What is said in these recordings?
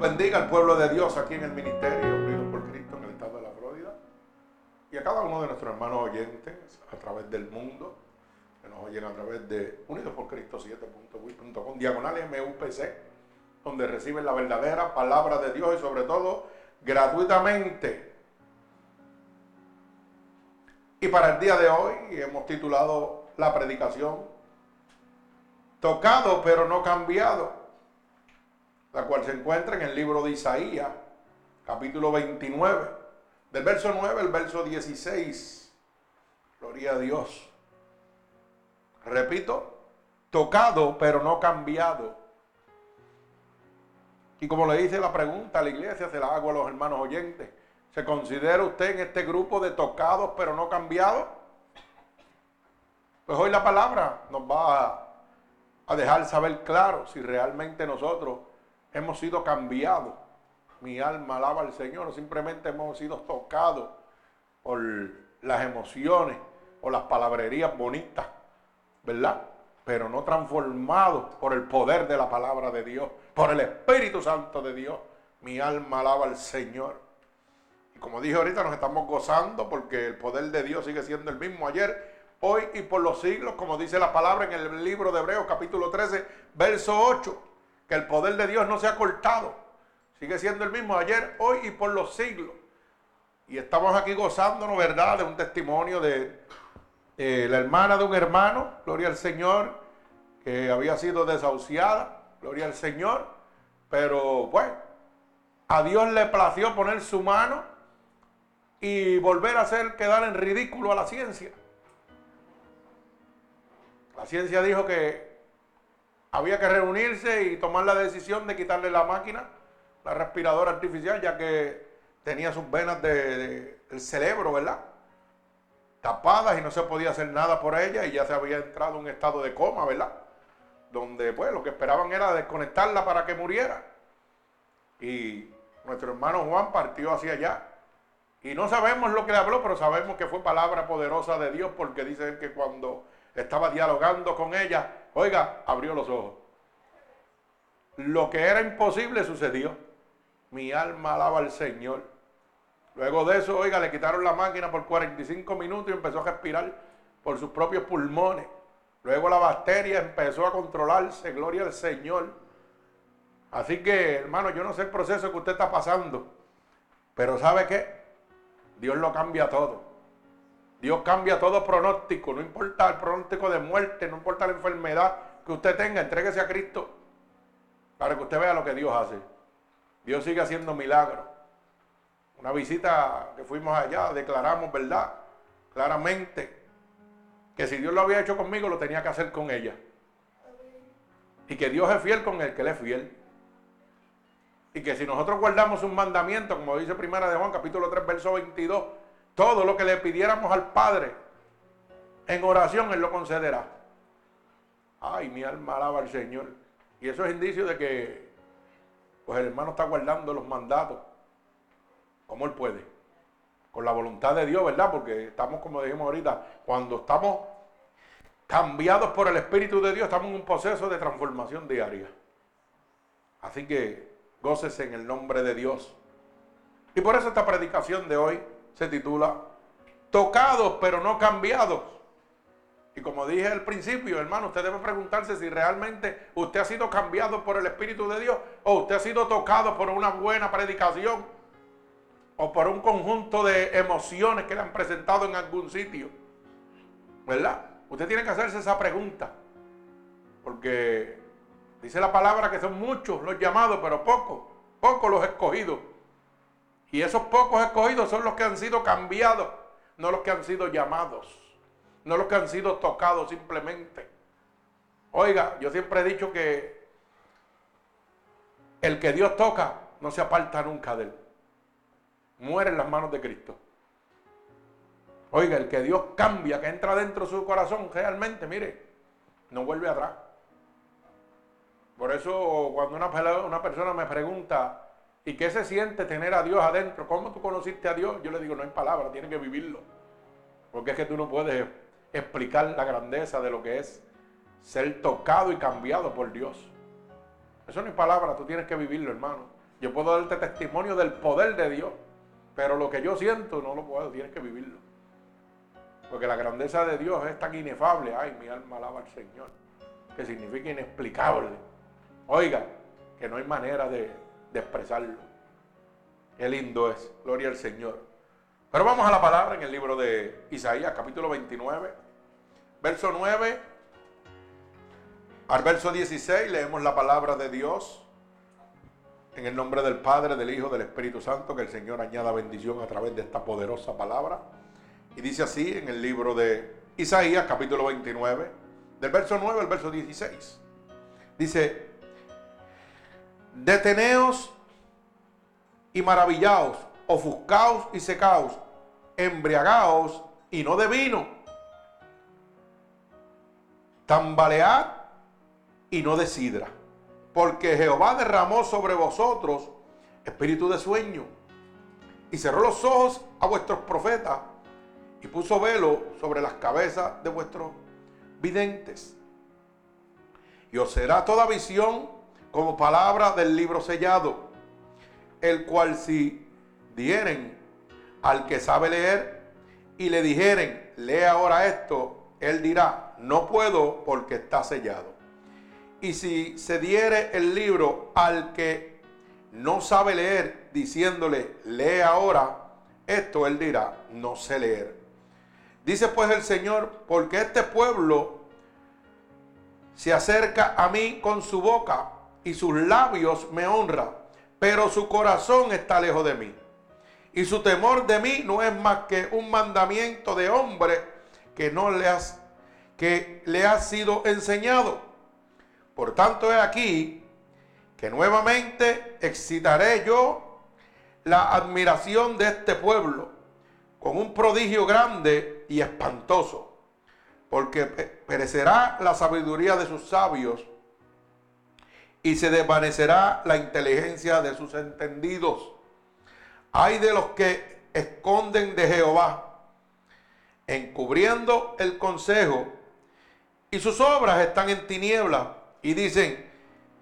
Bendiga al pueblo de Dios aquí en el Ministerio Unidos por Cristo en el estado de la Florida. Y a cada uno de nuestros hermanos oyentes a través del mundo, que nos oyen a través de Unidos por Cristo 7.wit.com, diagonal MUPC, donde reciben la verdadera palabra de Dios y sobre todo gratuitamente. Y para el día de hoy hemos titulado la predicación Tocado pero no cambiado la cual se encuentra en el libro de Isaías, capítulo 29, del verso 9 al verso 16. Gloria a Dios. Repito, tocado pero no cambiado. Y como le dice la pregunta a la iglesia, se la hago a los hermanos oyentes. ¿Se considera usted en este grupo de tocados pero no cambiados? Pues hoy la palabra nos va a, a dejar saber claro si realmente nosotros hemos sido cambiados. Mi alma alaba al Señor, simplemente hemos sido tocados por las emociones o las palabrerías bonitas, ¿verdad? Pero no transformados por el poder de la palabra de Dios, por el Espíritu Santo de Dios. Mi alma alaba al Señor. Y como dije ahorita, nos estamos gozando porque el poder de Dios sigue siendo el mismo ayer, hoy y por los siglos, como dice la palabra en el libro de Hebreos capítulo 13, verso 8 que el poder de Dios no se ha cortado. Sigue siendo el mismo ayer, hoy y por los siglos. Y estamos aquí gozándonos, ¿verdad?, de un testimonio de la hermana de un hermano, gloria al Señor, que había sido desahuciada, gloria al Señor. Pero bueno, a Dios le plació poner su mano y volver a hacer quedar en ridículo a la ciencia. La ciencia dijo que había que reunirse y tomar la decisión de quitarle la máquina, la respiradora artificial, ya que tenía sus venas del cerebro, ¿verdad? Tapadas y no se podía hacer nada por ella y ya se había entrado en un estado de coma, ¿verdad? Donde pues lo que esperaban era desconectarla para que muriera. Y nuestro hermano Juan partió hacia allá. Y no sabemos lo que le habló, pero sabemos que fue palabra poderosa de Dios porque dice que cuando estaba dialogando con ella, oiga, abrió los ojos. Lo que era imposible sucedió. Mi alma alaba al Señor. Luego de eso, oiga, le quitaron la máquina por 45 minutos y empezó a respirar por sus propios pulmones. Luego la bacteria empezó a controlarse, gloria al Señor. Así que, hermano, yo no sé el proceso que usted está pasando, pero ¿sabe qué? Dios lo cambia todo. Dios cambia todo pronóstico, no importa el pronóstico de muerte, no importa la enfermedad que usted tenga, entréguese a Cristo para que usted vea lo que Dios hace. Dios sigue haciendo milagros. Una visita que fuimos allá, declaramos, ¿verdad? Claramente que si Dios lo había hecho conmigo, lo tenía que hacer con ella. Y que Dios es fiel con el que Él es fiel. Y que si nosotros guardamos un mandamiento, como dice Primera de Juan, capítulo 3, verso 22, todo lo que le pidiéramos al Padre en oración, Él lo concederá. Ay, mi alma alaba al Señor. Y eso es indicio de que pues el hermano está guardando los mandatos como Él puede. Con la voluntad de Dios, ¿verdad? Porque estamos, como dijimos ahorita, cuando estamos cambiados por el Espíritu de Dios, estamos en un proceso de transformación diaria. Así que gócese en el nombre de Dios. Y por eso esta predicación de hoy se titula Tocados pero no cambiados. Y como dije al principio, hermano, usted debe preguntarse si realmente usted ha sido cambiado por el Espíritu de Dios o usted ha sido tocado por una buena predicación o por un conjunto de emociones que le han presentado en algún sitio. ¿Verdad? Usted tiene que hacerse esa pregunta. Porque dice la palabra que son muchos los llamados, pero pocos, pocos los escogidos. Y esos pocos escogidos son los que han sido cambiados, no los que han sido llamados, no los que han sido tocados simplemente. Oiga, yo siempre he dicho que el que Dios toca no se aparta nunca de él. Muere en las manos de Cristo. Oiga, el que Dios cambia, que entra dentro de su corazón, realmente, mire, no vuelve atrás. Por eso cuando una, una persona me pregunta, ¿Y qué se siente tener a Dios adentro? ¿Cómo tú conociste a Dios? Yo le digo, no hay palabra, tienes que vivirlo. Porque es que tú no puedes explicar la grandeza de lo que es ser tocado y cambiado por Dios. Eso no hay palabra, tú tienes que vivirlo, hermano. Yo puedo darte testimonio del poder de Dios, pero lo que yo siento no lo puedo, tienes que vivirlo. Porque la grandeza de Dios es tan inefable. Ay, mi alma alaba al Señor. Que significa inexplicable. Oiga, que no hay manera de, expresarlo. Qué lindo es. Gloria al Señor. Pero vamos a la palabra en el libro de Isaías, capítulo 29, verso 9 al verso 16. Leemos la palabra de Dios. En el nombre del Padre, del Hijo, del Espíritu Santo, que el Señor añada bendición a través de esta poderosa palabra. Y dice así en el libro de Isaías, capítulo 29, del verso 9 al verso 16. Dice, deteneos y maravillaos, ofuscaos y secaos, embriagaos y no de vino, tambalead y no de sidra, porque Jehová derramó sobre vosotros espíritu de sueño y cerró los ojos a vuestros profetas y puso velo sobre las cabezas de vuestros videntes. Y os será toda visión como palabra del libro sellado, el cual si dieren al que sabe leer y le dijeren, lee ahora esto, él dirá, no puedo porque está sellado. Y si se diere el libro al que no sabe leer, diciéndole, lee ahora esto, él dirá, no sé leer. Dice pues el Señor, porque este pueblo se acerca a mí con su boca y sus labios me honra, pero su corazón está lejos de mí. Y su temor de mí no es más que un mandamiento de hombre que no le has que le ha sido enseñado. Por tanto, he aquí que nuevamente excitaré yo la admiración de este pueblo con un prodigio grande y espantoso, porque perecerá la sabiduría de sus sabios y se desvanecerá la inteligencia de sus entendidos. Hay de los que esconden de Jehová, encubriendo el consejo, y sus obras están en tinieblas, y dicen,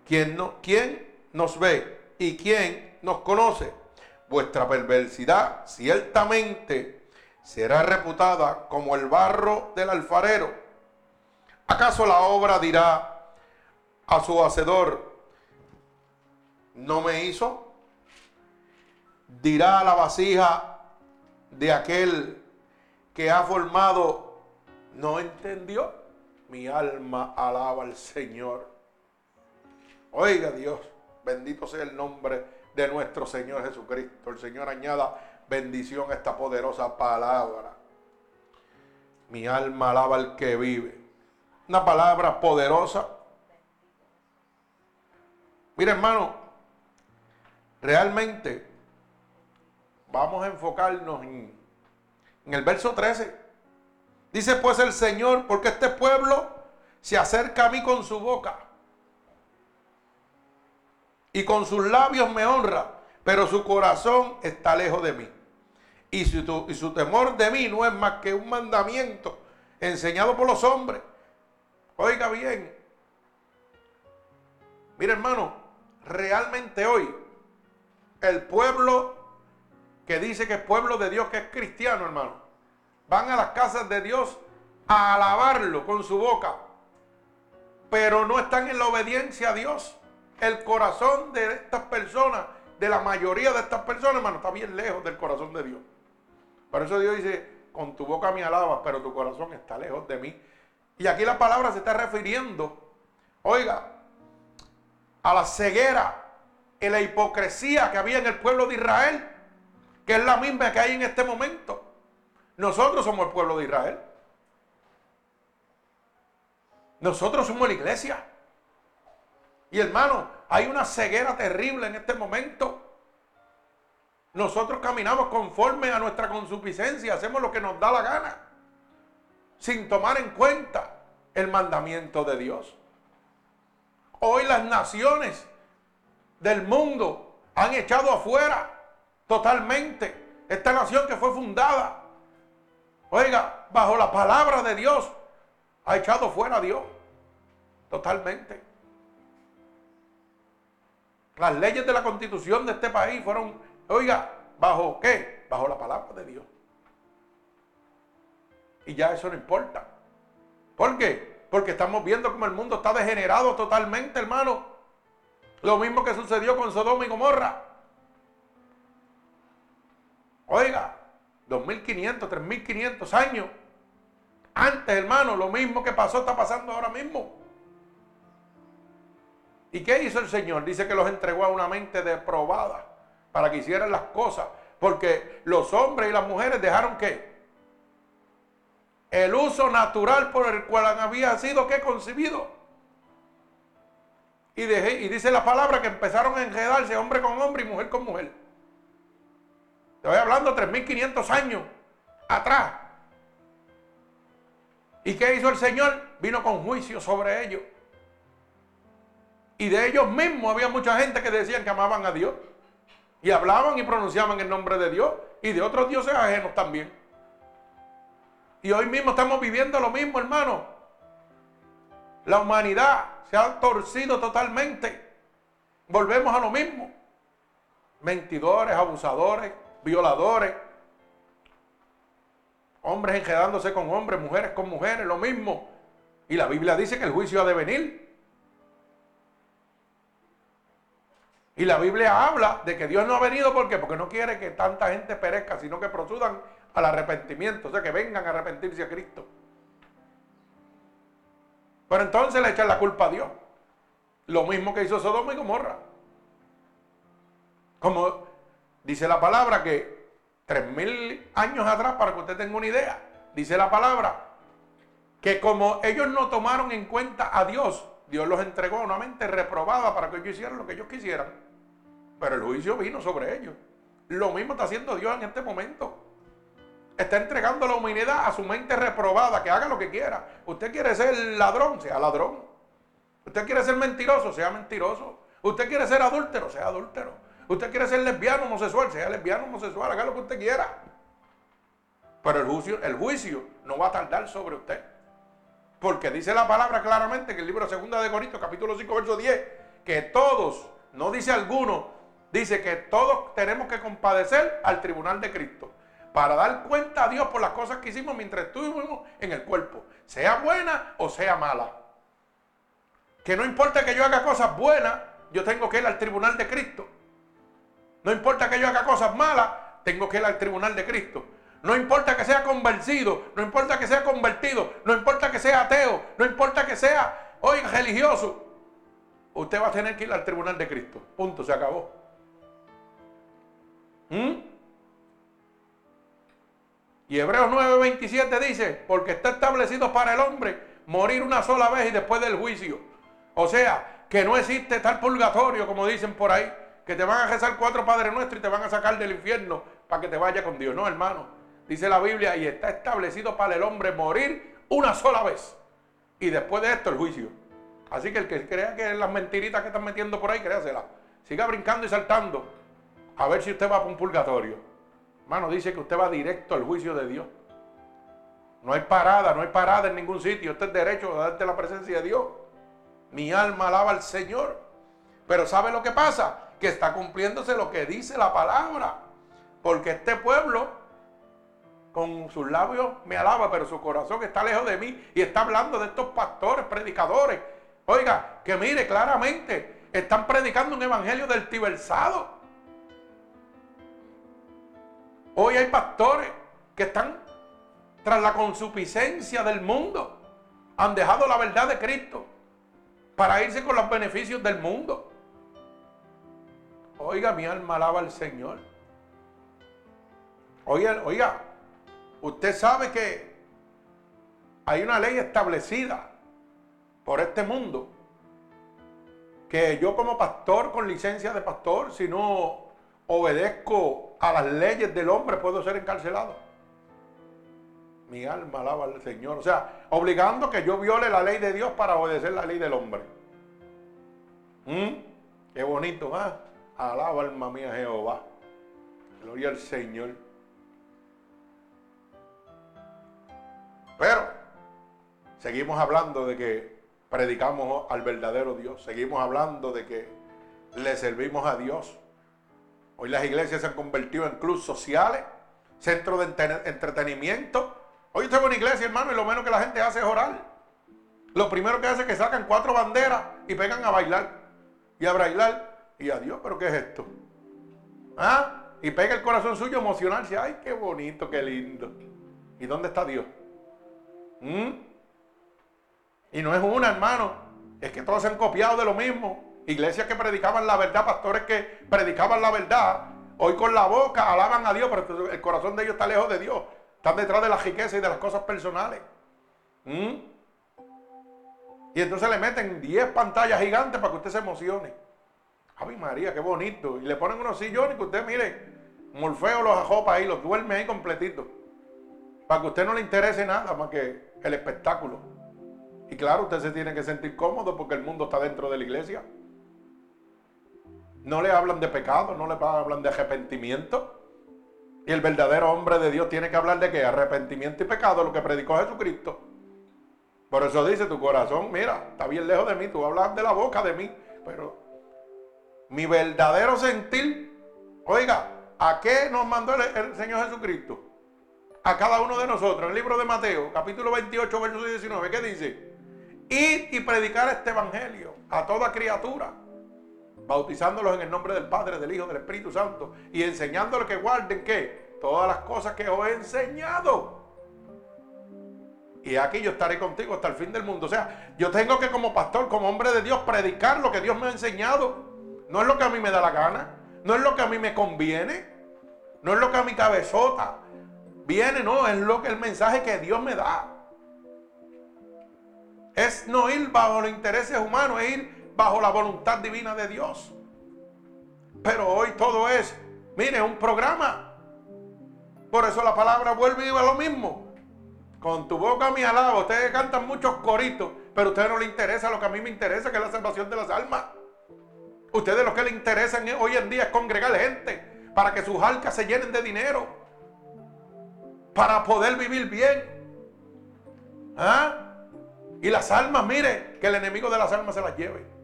¿quién, no, ¿quién nos ve y quién nos conoce? Vuestra perversidad ciertamente será reputada como el barro del alfarero. ¿Acaso la obra dirá a su hacedor, no me hizo? Dirá la vasija de aquel que ha formado, no entendió. Mi alma alaba al Señor. Oiga Dios, bendito sea el nombre de nuestro Señor Jesucristo. El Señor añada bendición a esta poderosa palabra. Mi alma alaba al que vive. Una palabra poderosa. Mira hermano, realmente vamos a enfocarnos en, el verso 13. Dice pues el Señor, porque este pueblo se acerca a mí con su boca y con sus labios me honra, pero su corazón está lejos de mí. Y su, y su temor de mí no es más que un mandamiento enseñado por los hombres. Oiga bien. Mira hermano, realmente hoy el pueblo que dice que es pueblo de Dios, que es cristiano hermano, van a las casas de Dios a alabarlo con su boca, pero no están en la obediencia a Dios el corazón de estas personas, de la mayoría de estas personas, hermano, está bien lejos del corazón de Dios. Por eso Dios dice, con tu boca me alabas, pero tu corazón está lejos de mí. Y aquí la palabra se está refiriendo, oiga, a la ceguera y la hipocresía que había en el pueblo de Israel, que es la misma que hay en este momento. Nosotros somos el pueblo de Israel. Nosotros somos la iglesia. Y hermano, hay una ceguera terrible en este momento. Nosotros caminamos conforme a nuestra consuficiencia, hacemos lo que nos da la gana, sin tomar en cuenta el mandamiento de Dios. Hoy las naciones del mundo han echado afuera totalmente esta nación que fue fundada, oiga, bajo la palabra de Dios, ha echado fuera a Dios totalmente. Las leyes de la constitución de este país fueron, oiga, ¿bajo qué? Bajo la palabra de Dios. Y ya eso no importa. ¿Por qué? Porque estamos viendo cómo el mundo está degenerado totalmente, hermano. Lo mismo que sucedió con Sodoma y Gomorra. Oiga, 2.500, 3.500 años. Antes, hermano, lo mismo que pasó está pasando ahora mismo. ¿Y qué hizo el Señor? Dice que los entregó a una mente deprobada para que hicieran las cosas. Porque los hombres y las mujeres dejaron que el uso natural por el cual había sido que concebido. Y, dice la palabra que empezaron a enredarse hombre con hombre y mujer con mujer. Estoy hablando 3.500 años atrás. ¿Y qué hizo el Señor? Vino con juicio sobre ellos. Y de ellos mismos había mucha gente que decían que amaban a Dios. Y hablaban y pronunciaban el nombre de Dios. Y de otros dioses ajenos también. Y hoy mismo estamos viviendo lo mismo, hermano. La humanidad se ha torcido totalmente. Volvemos a lo mismo. Mentidores, abusadores, violadores. Hombres enredándose con hombres, mujeres con mujeres, lo mismo. Y la Biblia dice que el juicio ha de venir. Y la Biblia habla de que Dios no ha venido ¿por qué? porque no quiere que tanta gente perezca, sino que prosudan al arrepentimiento, o sea, que vengan a arrepentirse a Cristo. Pero entonces le echan la culpa a Dios. Lo mismo que hizo Sodoma y Gomorra. Como dice la palabra que tres mil años atrás, para que usted tenga una idea, dice la palabra que como ellos no tomaron en cuenta a Dios, Dios los entregó a una mente reprobada para que ellos hicieran lo que ellos quisieran. Pero el juicio vino sobre ellos. Lo mismo está haciendo Dios en este momento está entregando la humanidad a su mente reprobada, que haga lo que quiera. Usted quiere ser ladrón, sea ladrón. Usted quiere ser mentiroso, sea mentiroso. Usted quiere ser adúltero, sea adúltero. Usted quiere ser lesbiano, homosexual, sea lesbiano, homosexual, haga lo que usted quiera. Pero el juicio, el juicio no va a tardar sobre usted. Porque dice la palabra claramente en el libro 2 de Corintios, capítulo 5, verso 10, que todos, no dice alguno, dice que todos tenemos que compadecer al tribunal de Cristo para dar cuenta a Dios por las cosas que hicimos mientras estuvimos en el cuerpo, sea buena o sea mala. Que no importa que yo haga cosas buenas, yo tengo que ir al tribunal de Cristo. No importa que yo haga cosas malas, tengo que ir al tribunal de Cristo. No importa que sea convencido, no importa que sea convertido, no importa que sea ateo, no importa que sea, oiga, religioso. Usted va a tener que ir al tribunal de Cristo. Punto, se acabó. ¿Mm? Y Hebreos 9:27 dice, porque está establecido para el hombre morir una sola vez y después del juicio. O sea, que no existe tal purgatorio como dicen por ahí, que te van a rezar cuatro Padres Nuestros y te van a sacar del infierno para que te vaya con Dios. No, hermano. Dice la Biblia, y está establecido para el hombre morir una sola vez. Y después de esto el juicio. Así que el que crea que las mentiritas que están metiendo por ahí, créasela. Siga brincando y saltando. A ver si usted va para un purgatorio. Hermano, dice que usted va directo al juicio de Dios. No hay parada, no hay parada en ningún sitio. Usted es derecho a darte la presencia de Dios. Mi alma alaba al Señor. Pero ¿sabe lo que pasa? Que está cumpliéndose lo que dice la palabra. Porque este pueblo, con sus labios me alaba, pero su corazón está lejos de mí. Y está hablando de estos pastores, predicadores. Oiga, que mire claramente, están predicando un evangelio del tibersado. Hoy hay pastores que están tras la consuficiencia del mundo. Han dejado la verdad de Cristo para irse con los beneficios del mundo. Oiga, mi alma alaba al Señor. Oiga, oiga, usted sabe que hay una ley establecida por este mundo que yo como pastor con licencia de pastor, si no obedezco a las leyes del hombre, puedo ser encarcelado. Mi alma alaba al Señor. O sea, obligando que yo viole la ley de Dios para obedecer la ley del hombre. ¿Mm? Qué bonito, ¿ah? Alaba alma mía Jehová. Gloria al Señor. Pero seguimos hablando de que predicamos al verdadero Dios. Seguimos hablando de que le servimos a Dios. Hoy las iglesias se han convertido en clubes sociales, centros de entretenimiento. Hoy tengo una iglesia, hermano, y lo menos que la gente hace es orar. Lo primero que hace es que sacan cuatro banderas y pegan a bailar. Y a bailar. Y a Dios, ¿pero qué es esto? ¿Ah? Y pega el corazón suyo emocionarse. Ay, qué bonito, qué lindo. ¿Y dónde está Dios? ¿Mm? Y no es una, hermano. Es que todos se han copiado de lo mismo. Iglesias que predicaban la verdad, pastores que predicaban la verdad. Hoy con la boca alaban a Dios, pero el corazón de ellos está lejos de Dios. Están detrás de la riqueza y de las cosas personales. ¿Mm? Y entonces le meten 10 pantallas gigantes para que usted se emocione. Ave María, qué bonito. Y le ponen unos sillones que usted, mire, Morfeo los ajopa ahí, los duerme ahí completito. Para que a usted no le interese nada más que el espectáculo. Y claro, usted se tiene que sentir cómodo porque el mundo está dentro de la iglesia. No le hablan de pecado, no le hablan de arrepentimiento. Y el verdadero hombre de Dios tiene que hablar de qué? Arrepentimiento y pecado, lo que predicó Jesucristo. Por eso dice tu corazón, mira, está bien lejos de mí, tú hablas de la boca de mí, pero mi verdadero sentir, oiga, ¿a qué nos mandó el, Señor Jesucristo? A cada uno de nosotros. En el libro de Mateo, capítulo 28, verso 19, ¿qué dice? Ir y predicar este evangelio a toda criatura, bautizándolos en el nombre del Padre, del Hijo, del Espíritu Santo y enseñándoles que guarden qué? Todas las cosas que os he enseñado. Y aquí yo estaré contigo hasta el fin del mundo. O sea, yo tengo que como pastor, como hombre de Dios, predicar lo que Dios me ha enseñado. No es lo que a mí me da la gana. No es lo que a mí me conviene. No es lo que a mi cabezota viene, no. Es lo que el mensaje que Dios me da. Es no ir bajo los intereses humanos, es ir bajo la voluntad divina de Dios. Pero hoy todo es, mire, un programa. Por eso la palabra vuelve y va lo mismo. Con tu boca mi alabo. Ustedes cantan muchos coritos, pero a ustedes no les interesa lo que a mí me interesa, que es la salvación de las almas. Ustedes lo que les interesa hoy en día es congregar gente para que sus arcas se llenen de dinero. Para poder vivir bien. ¿Ah? Y las almas, mire, que el enemigo de las almas se las lleve.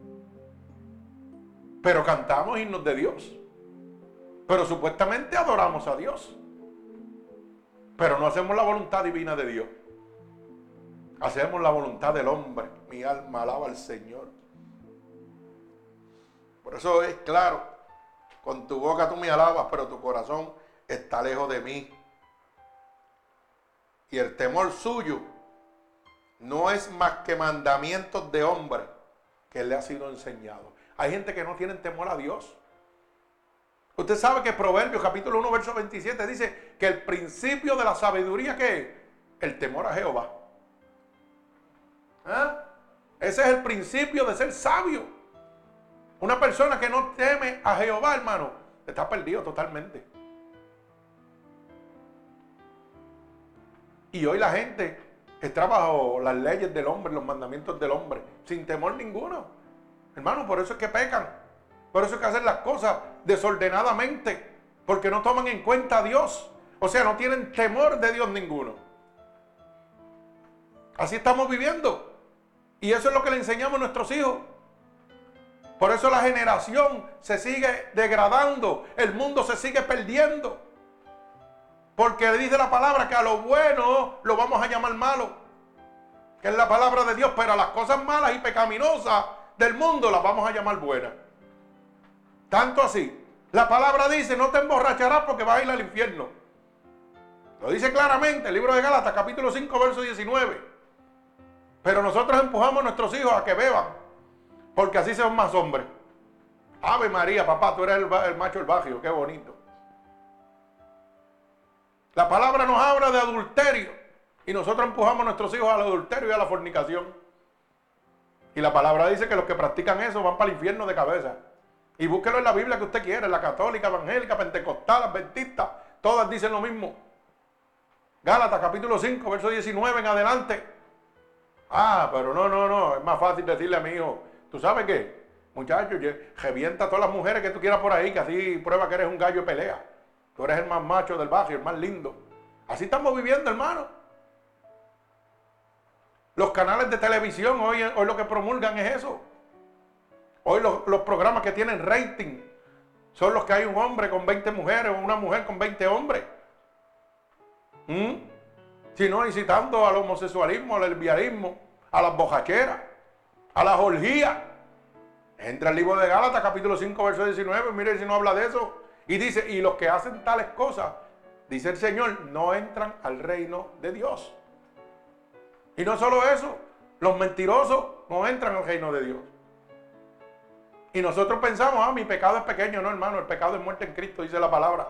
Pero cantamos himnos de Dios. Pero supuestamente adoramos a Dios. Pero no hacemos la voluntad divina de Dios. Hacemos la voluntad del hombre. Mi alma alaba al Señor. Por eso es claro, con tu boca tú me alabas, pero tu corazón está lejos de mí. Y el temor suyo no es más que mandamientos de hombre que le ha sido enseñado. Hay gente que no tiene temor a Dios. Usted sabe que Proverbios capítulo 1 verso 27 dice que el principio de la sabiduría que es el temor a Jehová. ¿Ah? Ese es el principio de ser sabio. Una persona que no teme a Jehová, hermano, está perdido totalmente. Y hoy la gente está bajo las leyes del hombre, los mandamientos del hombre, sin temor ninguno. Hermano, por eso es que pecan. Por eso es que hacen las cosas desordenadamente. Porque no toman en cuenta a Dios. O sea, no tienen temor de Dios ninguno. Así estamos viviendo. Y eso es lo que le enseñamos a nuestros hijos. Por eso la generación se sigue degradando, el mundo se sigue perdiendo. Porque dice la palabra que a lo bueno lo vamos a llamar malo. Que es la palabra de Dios, pero a las cosas malas y pecaminosas del mundo las vamos a llamar buenas. Tanto así. La palabra dice, no te emborracharás porque vas a ir al infierno. Lo dice claramente el libro de Gálatas, capítulo 5, verso 19. Pero nosotros empujamos a nuestros hijos a que beban porque así son más hombres. Ave María, papá, tú eres el, macho del barrio, qué bonito. La palabra nos habla de adulterio y nosotros empujamos a nuestros hijos al adulterio y a la fornicación. Y la palabra dice que los que practican eso van para el infierno de cabeza. Y búsquelo en la Biblia que usted quiera, la católica, evangélica, pentecostal, adventista, todas dicen lo mismo. Gálatas capítulo 5, verso 19 en adelante. Ah, pero no, no, no, es más fácil decirle a mi hijo, ¿Tú sabes qué? Muchachos, revienta a todas las mujeres que tú quieras por ahí, que así prueba que eres un gallo pelea. Tú eres el más macho del barrio, el más lindo. Así estamos viviendo, hermano. Los canales de televisión hoy, hoy lo que promulgan es eso. Hoy los, los programas que tienen rating son los que hay un hombre con 20 mujeres o una mujer con 20 hombres. ¿Mm? Si no, incitando al homosexualismo, al lesbianismo, a las bojacheras, a las orgías. Entra el libro de Gálatas, capítulo 5, verso 19. Mire si no habla de eso. Y dice, y los que hacen tales cosas, dice el Señor, no entran al reino de Dios. Y no solo eso, los mentirosos no entran al reino de Dios. Y nosotros pensamos, ah, mi pecado es pequeño. No, hermano, el pecado es muerte en Cristo, dice la palabra.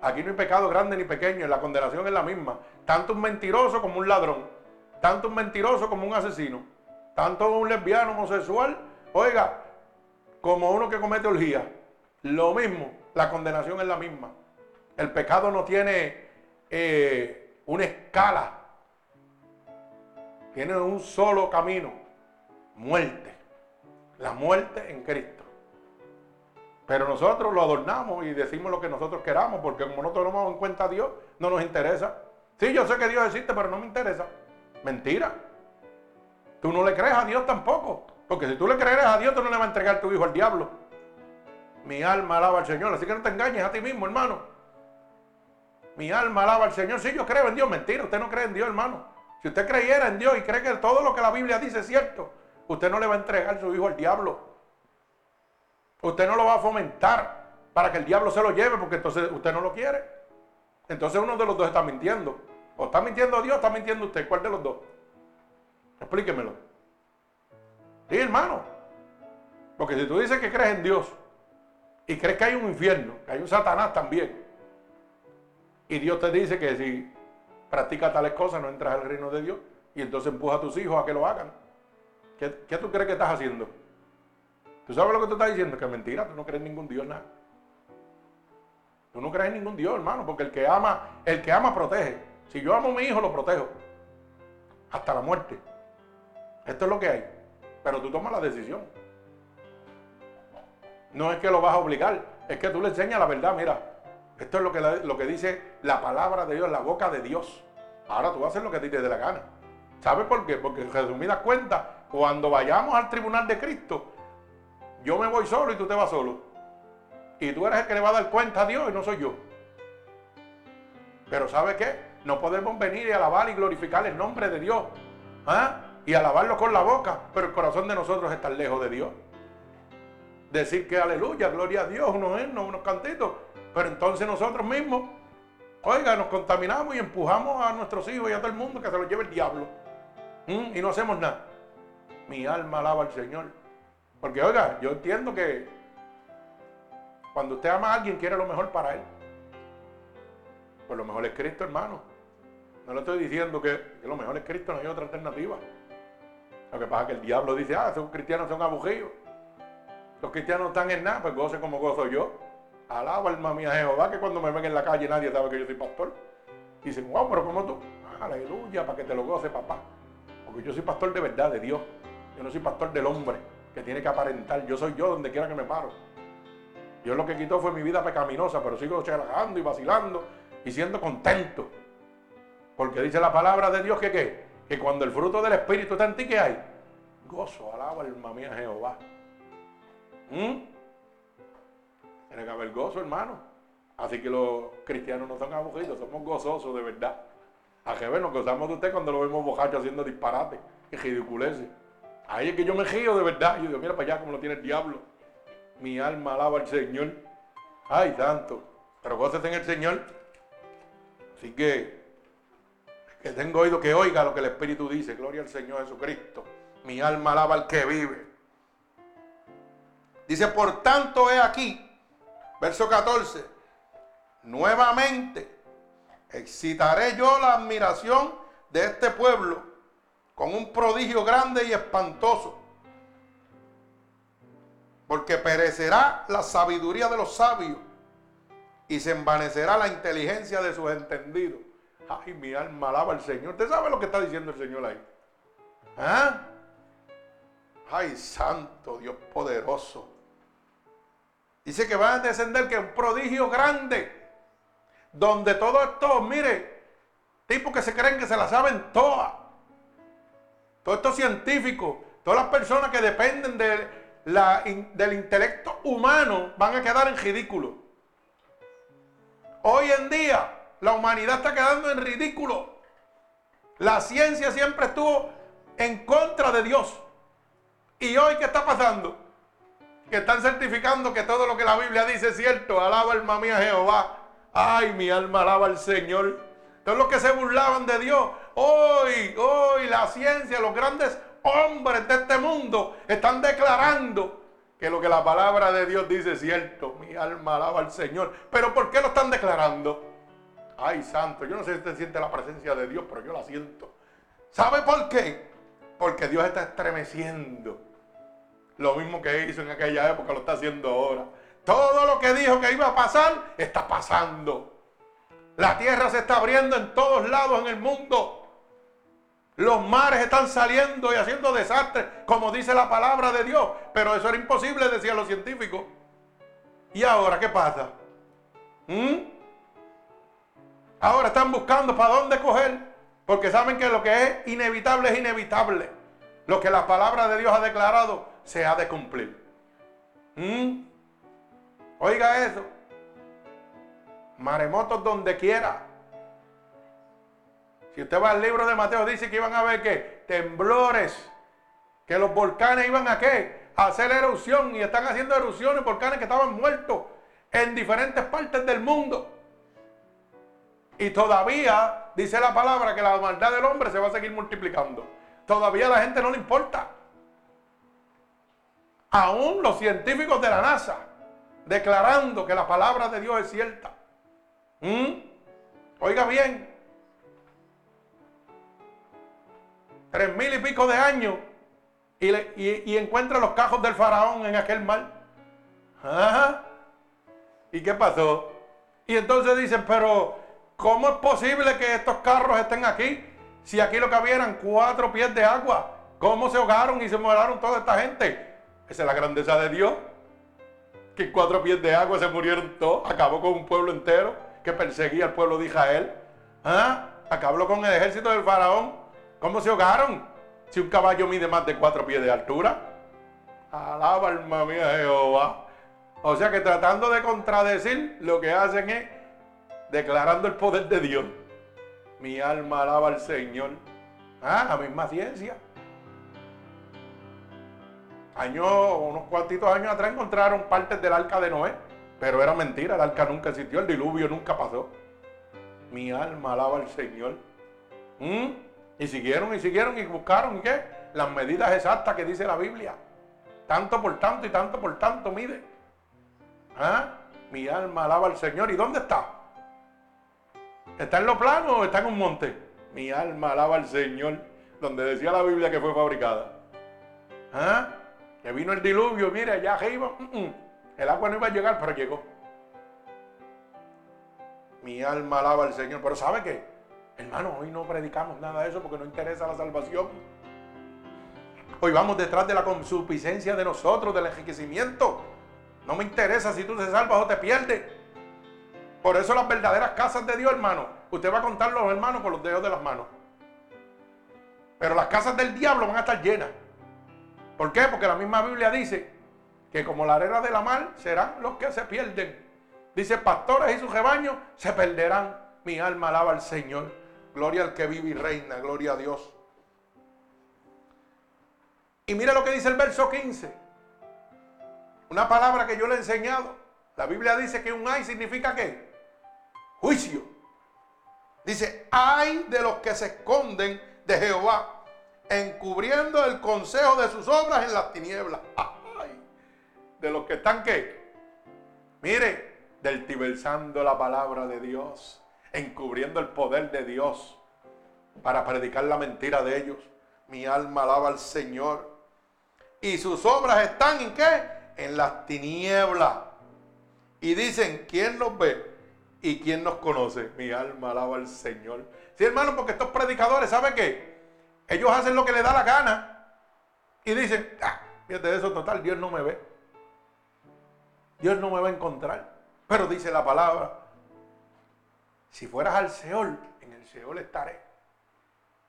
Aquí no hay pecado grande ni pequeño, la condenación es la misma. Tanto un mentiroso como un ladrón, tanto un mentiroso como un asesino, tanto un lesbiano homosexual, oiga, como uno que comete orgía. Lo mismo, la condenación es la misma. El pecado no tiene eh, una escala, tiene un solo camino, muerte. La muerte en Cristo. Pero nosotros lo adornamos y decimos lo que nosotros queramos, porque como no tomamos en cuenta a Dios, no nos interesa. Sí, yo sé que Dios existe, pero no me interesa. Mentira. Tú no le crees a Dios tampoco. Porque si tú le crees a Dios, tú no le vas a entregar tu hijo al diablo. Mi alma alaba al Señor. Así que no te engañes a ti mismo, hermano. Mi alma alaba al Señor. Sí, yo creo en Dios. Mentira, usted no cree en Dios, hermano. Si usted creyera en Dios y cree que todo lo que la Biblia dice es cierto, usted no le va a entregar su hijo al diablo. Usted no lo va a fomentar para que el diablo se lo lleve porque entonces usted no lo quiere. Entonces uno de los dos está mintiendo. O está mintiendo Dios o está mintiendo usted. ¿Cuál de los dos? Explíquemelo. Sí, hermano. Porque si tú dices que crees en Dios y crees que hay un infierno, que hay un Satanás también, y Dios te dice que si practicas tales cosas no entras al reino de Dios, y entonces empuja a tus hijos a que lo hagan, ¿qué, qué tú crees que estás haciendo? ¿Tú sabes lo que tú estás diciendo? Que es mentira, tú no crees en ningún Dios nada. Tú no crees en ningún Dios, hermano, porque el que ama, el que ama protege. Si yo amo a mi hijo, lo protejo. Hasta la muerte. Esto es lo que hay. Pero tú tomas la decisión. No es que lo vas a obligar, es que tú le enseñas la verdad. Mira, esto es lo que, lo que dice la palabra de Dios, la boca de Dios. Ahora tú hacer lo que te dé la gana. ¿Sabes por qué? Porque resumidas cuentas, cuando vayamos al tribunal de Cristo, yo me voy solo y tú te vas solo. Y tú eres el que le va a dar cuenta a Dios y no soy yo. Pero ¿sabe qué? No podemos venir y alabar y glorificar el nombre de Dios. ¿ah? Y alabarlo con la boca, pero el corazón de nosotros está lejos de Dios. Decir que aleluya, gloria a Dios, unos himnos, unos cantitos. Pero entonces nosotros mismos, oiga, nos contaminamos y empujamos a nuestros hijos y a todo el mundo que se los lleve el diablo. ¿Mm? Y no hacemos nada. Mi alma alaba al Señor. Porque oiga, yo entiendo que cuando usted ama a alguien quiere lo mejor para él. Pues lo mejor es Cristo, hermano. No le estoy diciendo que, lo mejor es Cristo, no hay otra alternativa. Lo que pasa es que el diablo dice, ah, esos cristianos son abugidos. Los cristianos están en nada, pues goce como gozo yo. Alaba alma mía Jehová, que cuando me ven en la calle nadie sabe que yo soy pastor. Y dicen, wow, pero como tú, aleluya, para que te lo goce, papá. Porque yo soy pastor de verdad, de Dios. Yo no soy pastor del hombre que tiene que aparentar. Yo soy yo donde quiera que me paro. Dios lo que quitó fue mi vida pecaminosa, pero sigo chelagando y vacilando y siendo contento. Porque dice la palabra de Dios que ¿qué? Que cuando el fruto del Espíritu está en ti, ¿qué hay? Gozo, alaba alma mía Jehová. ¿Mm? Tiene que haber gozo, hermano. Así que los cristianos no son aburridos, somos gozosos de verdad. A ver, nos gozamos de usted cuando lo vemos bojacho haciendo disparates y ridiculeces. Ahí es que yo me río de verdad. Yo digo, mira para allá como lo tiene el diablo. Mi alma alaba al Señor. Ay, santo. Pero gócese en el Señor. Así que, que tengo oído que oiga lo que el Espíritu dice. Gloria al Señor Jesucristo. Mi alma alaba al que vive. Dice, por tanto he aquí, verso 14, nuevamente excitaré yo la admiración de este pueblo con un prodigio grande y espantoso. Porque perecerá la sabiduría de los sabios y se envanecerá la inteligencia de sus entendidos. Ay, mi alma alaba al Señor. ¿Usted sabe lo que está diciendo el Señor ahí? ¿Ah? Ay, santo Dios poderoso. Dice que van a descender que un prodigio grande. Donde todo esto, mire, tipos que se creen que se la saben todas todos estos científicos, todas las personas que dependen de del intelecto humano van a quedar en ridículo. Hoy en día la humanidad está quedando en ridículo. La ciencia siempre estuvo en contra de Dios. ¿Y hoy qué está pasando? Que están certificando que todo lo que la Biblia dice es cierto. Alaba alma mía Jehová. Ay, mi alma alaba al Señor. Todos los que se burlaban de Dios. Hoy, hoy la ciencia, los grandes hombres de este mundo están declarando que lo que la palabra de Dios dice es cierto. Mi alma alaba al Señor. Pero ¿por qué lo están declarando? Ay, santo, yo no sé si usted siente la presencia de Dios, pero yo la siento. ¿Sabe por qué? Porque Dios está estremeciendo. Lo mismo que hizo en aquella época lo está haciendo ahora. Todo lo que dijo que iba a pasar, está pasando. La tierra se está abriendo en todos lados en el mundo. Los mares están saliendo y haciendo desastres, como dice la palabra de Dios. Pero eso era imposible, decían los científicos. ¿Y ahora qué pasa? ¿Mm? Ahora están buscando para dónde coger, porque saben que lo que es inevitable es inevitable. Lo que la palabra de Dios ha declarado se ha de cumplir. ¿Mm? Oiga eso. Maremotos donde quiera. Si usted va al libro de Mateo, dice que iban a ver que temblores, que los volcanes iban a qué? A hacer erupción y están haciendo erupciones, volcanes que estaban muertos en diferentes partes del mundo. Y todavía dice la palabra que la maldad del hombre se va a seguir multiplicando. Todavía a la gente no le importa. Aún los científicos de la NASA declarando que la palabra de Dios es cierta. ¿Mm? Oiga bien, tres mil y pico de años y, encuentra los cajos del faraón en aquel mar. ¿Y qué pasó? Y entonces dicen, pero ¿cómo es posible que estos carros estén aquí? Si aquí lo que había eran cuatro pies de agua. ¿Cómo se ahogaron y se murieron toda esta gente? Esa es la grandeza de Dios. Que en cuatro pies de agua se murieron todos. Acabó con un pueblo entero que perseguía al pueblo de Israel. ¿Ah? Acabó con el ejército del faraón. ¿Cómo se ahogaron? Si un caballo mide más de cuatro pies de altura. Alaba alma mía Jehová. O sea que tratando de contradecir, lo que hacen es declarando el poder de Dios. Mi alma alaba al Señor. Ah, la misma ciencia. Años, unos cuantitos años atrás encontraron partes del arca de Noé. Pero era mentira, el arca nunca existió, el diluvio nunca pasó. Mi alma alaba al Señor. ¿Mm? Y siguieron y siguieron y buscaron, ¿y qué? Las medidas exactas que dice la Biblia. Tanto por tanto y tanto por tanto mide. ¿Ah? Mi alma alaba al Señor. ¿Y dónde está? ¿Está en lo plano o está en un monte? Mi alma alaba al Señor. Donde decía la Biblia que fue fabricada. ¿Ah? Que vino el diluvio, mira, allá arriba. Mm, mm. El agua no iba a llegar, pero llegó. Mi alma alaba al Señor. Pero ¿sabe qué? Hermano, hoy no predicamos nada de eso porque no interesa la salvación. Hoy vamos detrás de la consuficiencia de nosotros, del enriquecimiento. No me interesa si tú te salvas o te pierdes. Por eso las verdaderas casas de Dios, hermano, usted va a contar los hermanos con los dedos de las manos. Pero las casas del diablo van a estar llenas. ¿Por qué? Porque la misma Biblia dice que como la arena de la mar serán los que se pierden. Dice, pastores y sus rebaños se perderán. Mi alma alaba al Señor. Gloria al que vive y reina, gloria a Dios. Y mira lo que dice el verso 15. Una palabra que yo le he enseñado. La Biblia dice que un ay significa qué? Juicio. Dice, ay de los que se esconden de Jehová, encubriendo el consejo de sus obras en las tinieblas. De los que están qué? Mire, deltiversando la palabra de Dios encubriendo el poder de Dios para predicar la mentira de ellos. Mi alma alaba al Señor. Y sus obras están en qué? En las tinieblas. Y dicen, ¿quién nos ve? ¿Y quién nos conoce? Mi alma alaba al Señor. Sí, hermano, porque estos predicadores, ¿saben qué? Ellos hacen lo que les da la gana. Y dicen, ah, fíjate eso, total, Dios no me ve. Dios no me va a encontrar. Pero dice la palabra si fueras al Seol, en el Seol estaré.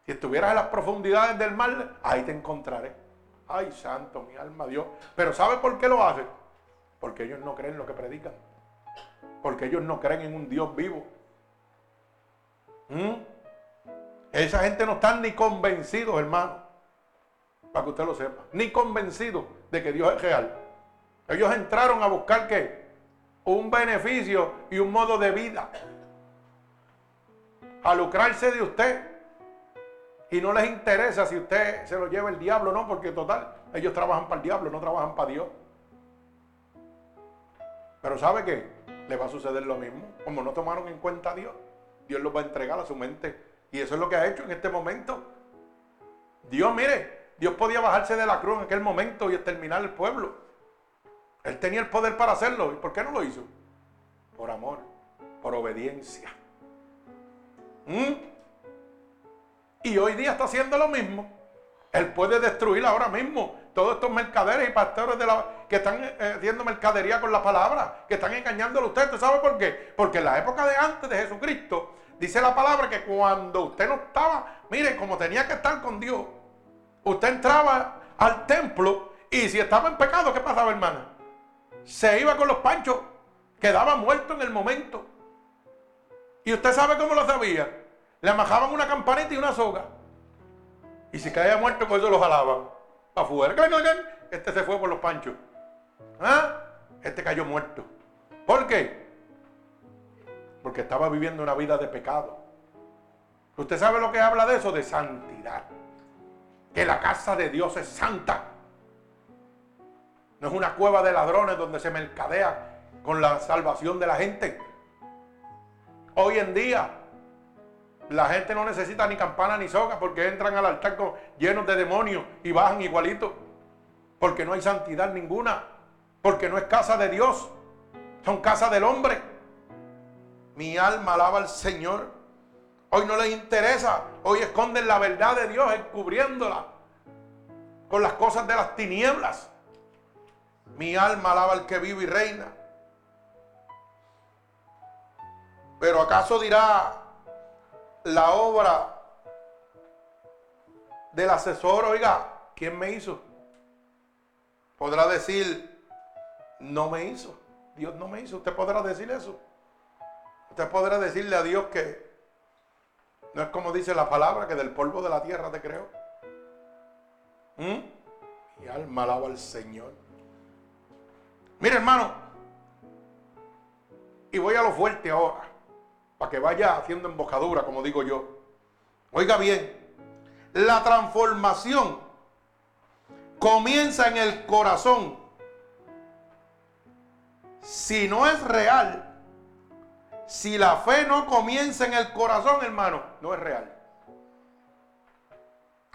Si estuvieras en las profundidades del mar, ahí te encontraré. Ay, santo, mi alma, Dios. Pero ¿sabe por qué lo hacen? Porque ellos no creen lo que predican. Porque ellos no creen en un Dios vivo. ¿Mm? Esa gente no está ni convencidos, hermano. Para que usted lo sepa. Ni convencidos de que Dios es real. Ellos entraron a buscar qué? Un beneficio y un modo de vida. A lucrarse de usted. Y no les interesa si usted se lo lleva el diablo, no, porque total, ellos trabajan para el diablo, no trabajan para Dios. Pero ¿sabe qué? Le va a suceder lo mismo. Como no tomaron en cuenta a Dios, Dios los va a entregar a su mente. Y eso es lo que ha hecho en este momento. Dios, mire, Dios podía bajarse de la cruz en aquel momento y exterminar el pueblo. Él tenía el poder para hacerlo. ¿Y por qué no lo hizo? Por amor, por obediencia. ¿Mm? Y hoy día está haciendo lo mismo. Él puede destruir ahora mismo todos estos mercaderes y pastores de la, que están eh, haciendo mercadería con la palabra, que están engañándolo a usted. ¿Usted por qué? Porque en la época de antes de Jesucristo, dice la palabra que cuando usted no estaba, mire, como tenía que estar con Dios, usted entraba al templo y si estaba en pecado, ¿qué pasaba, hermana? Se iba con los panchos, quedaba muerto en el momento. Y usted sabe cómo lo sabía. Le amajaban una campanita y una soga. Y si caía muerto, pues eso lo jalaban. Afuera. Este se fue por los panchos. ¿Ah? Este cayó muerto. ¿Por qué? Porque estaba viviendo una vida de pecado. ¿Usted sabe lo que habla de eso? De santidad. Que la casa de Dios es santa. No es una cueva de ladrones donde se mercadea con la salvación de la gente. Hoy en día la gente no necesita ni campana ni soga porque entran al altar llenos de demonios y bajan igualito. Porque no hay santidad ninguna. Porque no es casa de Dios. Son casa del hombre. Mi alma alaba al Señor. Hoy no les interesa. Hoy esconden la verdad de Dios encubriéndola con las cosas de las tinieblas. Mi alma alaba al que vive y reina. Pero acaso dirá la obra del asesor, oiga, ¿quién me hizo? Podrá decir, no me hizo. Dios no me hizo. Usted podrá decir eso. Usted podrá decirle a Dios que no es como dice la palabra, que del polvo de la tierra te creo. ¿Mm? Y alma alaba al Señor. Mire, hermano, y voy a lo fuerte ahora para que vaya haciendo embocadura, como digo yo. Oiga bien, la transformación comienza en el corazón. Si no es real, si la fe no comienza en el corazón, hermano, no es real.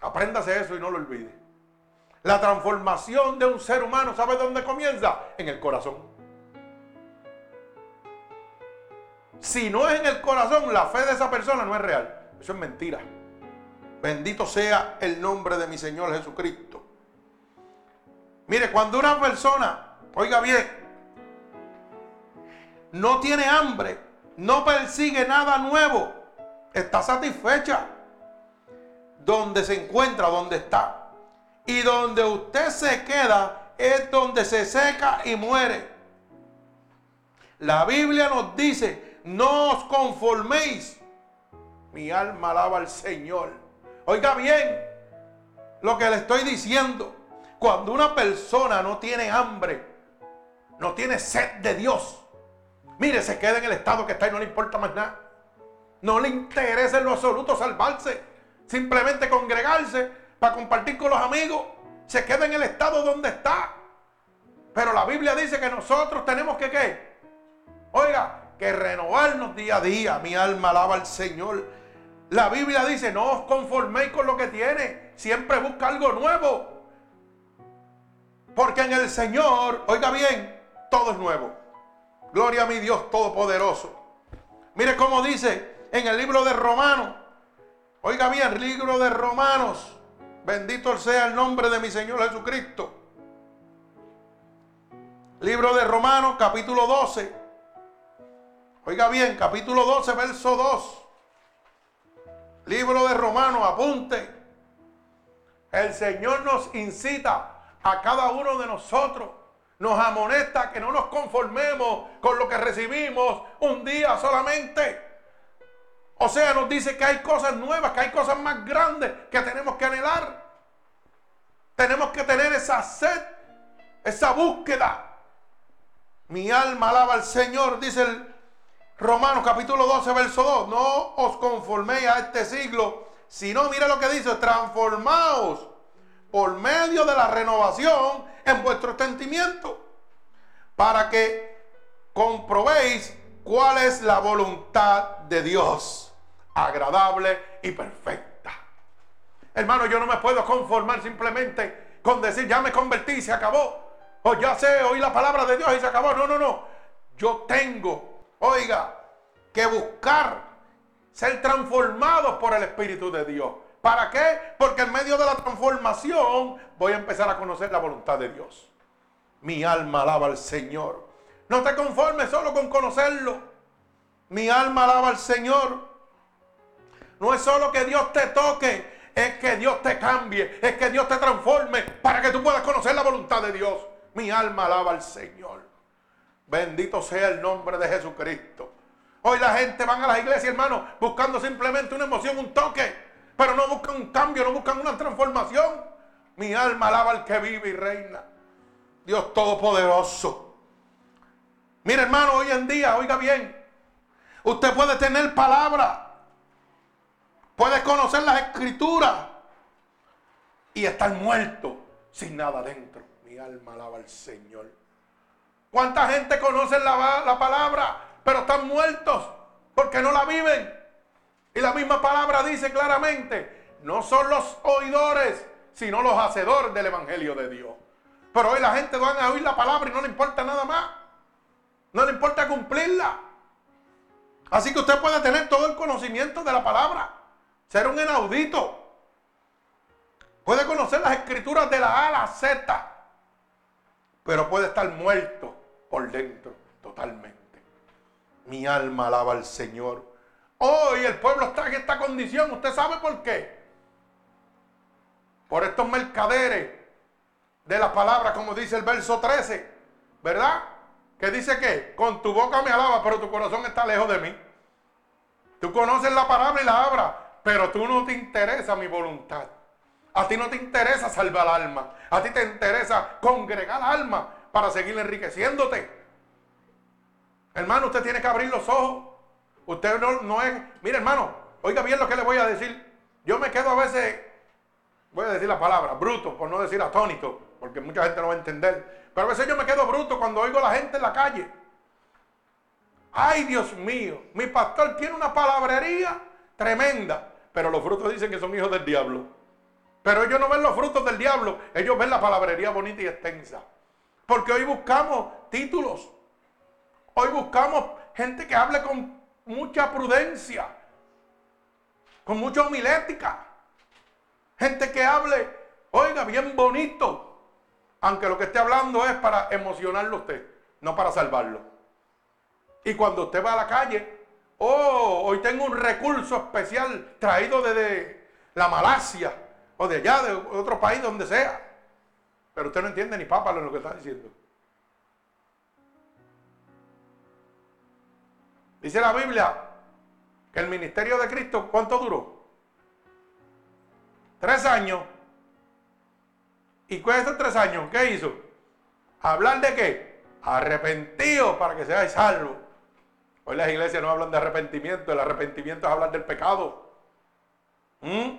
Apréndase eso y no lo olvide. La transformación de un ser humano, ¿sabe dónde comienza? En el corazón. Si no es en el corazón, la fe de esa persona no es real. Eso es mentira. Bendito sea el nombre de mi Señor Jesucristo. Mire, cuando una persona, oiga bien, no tiene hambre, no persigue nada nuevo, está satisfecha donde se encuentra, donde está. Y donde usted se queda es donde se seca y muere. La Biblia nos dice no os conforméis. Mi alma alaba al Señor. Oiga bien lo que le estoy diciendo. Cuando una persona no tiene hambre, no tiene sed de Dios, mire, se queda en el estado que está y no le importa más nada. No le interesa en lo absoluto salvarse. Simplemente congregarse para compartir con los amigos. Se queda en el estado donde está. Pero la Biblia dice que nosotros tenemos que qué. Oiga, que renovarnos día a día. Mi alma alaba al Señor. La Biblia dice, no os conforméis con lo que tiene. Siempre busca algo nuevo. Porque en el Señor, oiga bien, todo es nuevo. Gloria a mi Dios Todopoderoso. Mire cómo dice en el libro de Romanos. Oiga bien, libro de Romanos. Bendito sea el nombre de mi Señor Jesucristo. Libro de Romanos, capítulo 12 Oiga bien, capítulo 12, verso 2. Libro de Romanos, apunte. El Señor nos incita a cada uno de nosotros. Nos amonesta que no nos conformemos con lo que recibimos un día solamente. O sea, nos dice que hay cosas nuevas, que hay cosas más grandes que tenemos que anhelar. Tenemos que tener esa sed, esa búsqueda. Mi alma alaba al Señor, dice el Romanos capítulo 12, verso 2. No os conforméis a este siglo, sino, mire lo que dice, transformaos por medio de la renovación en vuestro entendimiento, para que comprobéis cuál es la voluntad de Dios, agradable y perfecta. Hermano, yo no me puedo conformar simplemente con decir, ya me convertí y se acabó. O ya sé, oí la palabra de Dios y se acabó. No, no, no. Yo tengo, oiga, que buscar ser transformados por el Espíritu de Dios. ¿Para qué? Porque en medio de la transformación voy a empezar a conocer la voluntad de Dios. Mi alma alaba al Señor. No te conformes solo con conocerlo. Mi alma alaba al Señor. No es solo que Dios te toque, es que Dios te cambie, es que Dios te transforme para que tú puedas conocer la voluntad de Dios. Mi alma alaba al Señor. Bendito sea el nombre de Jesucristo. Hoy la gente van a las iglesias, hermano, buscando simplemente una emoción, un toque, pero no buscan un cambio, no buscan una transformación. Mi alma alaba al que vive y reina. Dios Todopoderoso. Mira, hermano, hoy en día, oiga bien, usted puede tener palabra, puede conocer las escrituras y estar muerto sin nada dentro. Mi alma alaba al Señor. ¿Cuánta gente conoce la, la palabra, pero están muertos porque no la viven. Y la misma palabra dice claramente, no son los oidores, sino los hacedores del Evangelio de Dios. Pero hoy la gente va a oír la palabra y no le importa nada más. No le importa cumplirla. Así que usted puede tener todo el conocimiento de la palabra. Ser un inaudito. Puede conocer las escrituras de la A a la Z. Pero puede estar muerto por dentro totalmente. Mi alma alaba al Señor. Hoy el pueblo está en esta condición. ¿Usted sabe por qué? Por estos mercaderes de la palabra, como dice el verso 13. ¿Verdad? Que dice que con tu boca me alaba, pero tu corazón está lejos de mí. Tú conoces la palabra y la abras, pero tú no te interesa mi voluntad. A ti no te interesa salvar alma. A ti te interesa congregar alma para seguir enriqueciéndote. Hermano, usted tiene que abrir los ojos. Usted no, es... Mire, hermano, oiga bien lo que le voy a decir. Yo me quedo a veces, voy a decir la palabra, bruto, por no decir atónito, porque mucha gente no va a entender. Pero a veces yo me quedo bruto cuando oigo a la gente en la calle. Ay, Dios mío, mi pastor tiene una palabrería tremenda, pero los frutos dicen que son hijos del diablo. Pero ellos no ven los frutos del diablo, ellos ven la palabrería bonita y extensa. Porque hoy buscamos títulos, Hoy buscamos gente que hable con mucha prudencia, con mucha homilética. Gente que hable, oiga, bien bonito. Aunque lo que esté hablando es para emocionarlo usted, no para salvarlo. Y cuando usted va a la calle, oh, hoy tengo un recurso especial traído desde la Malasia o de allá, de otro país, donde sea. Pero usted no entiende ni en lo que está diciendo. Dice la Biblia que el ministerio de Cristo, ¿cuánto duró? Tres años. ¿Y cuáles esos tres años? ¿Qué hizo? ¿Hablar de qué? Arrepentido para que seáis salvos. Hoy las iglesias no hablan de arrepentimiento, el arrepentimiento es hablar del pecado. ¿Mm?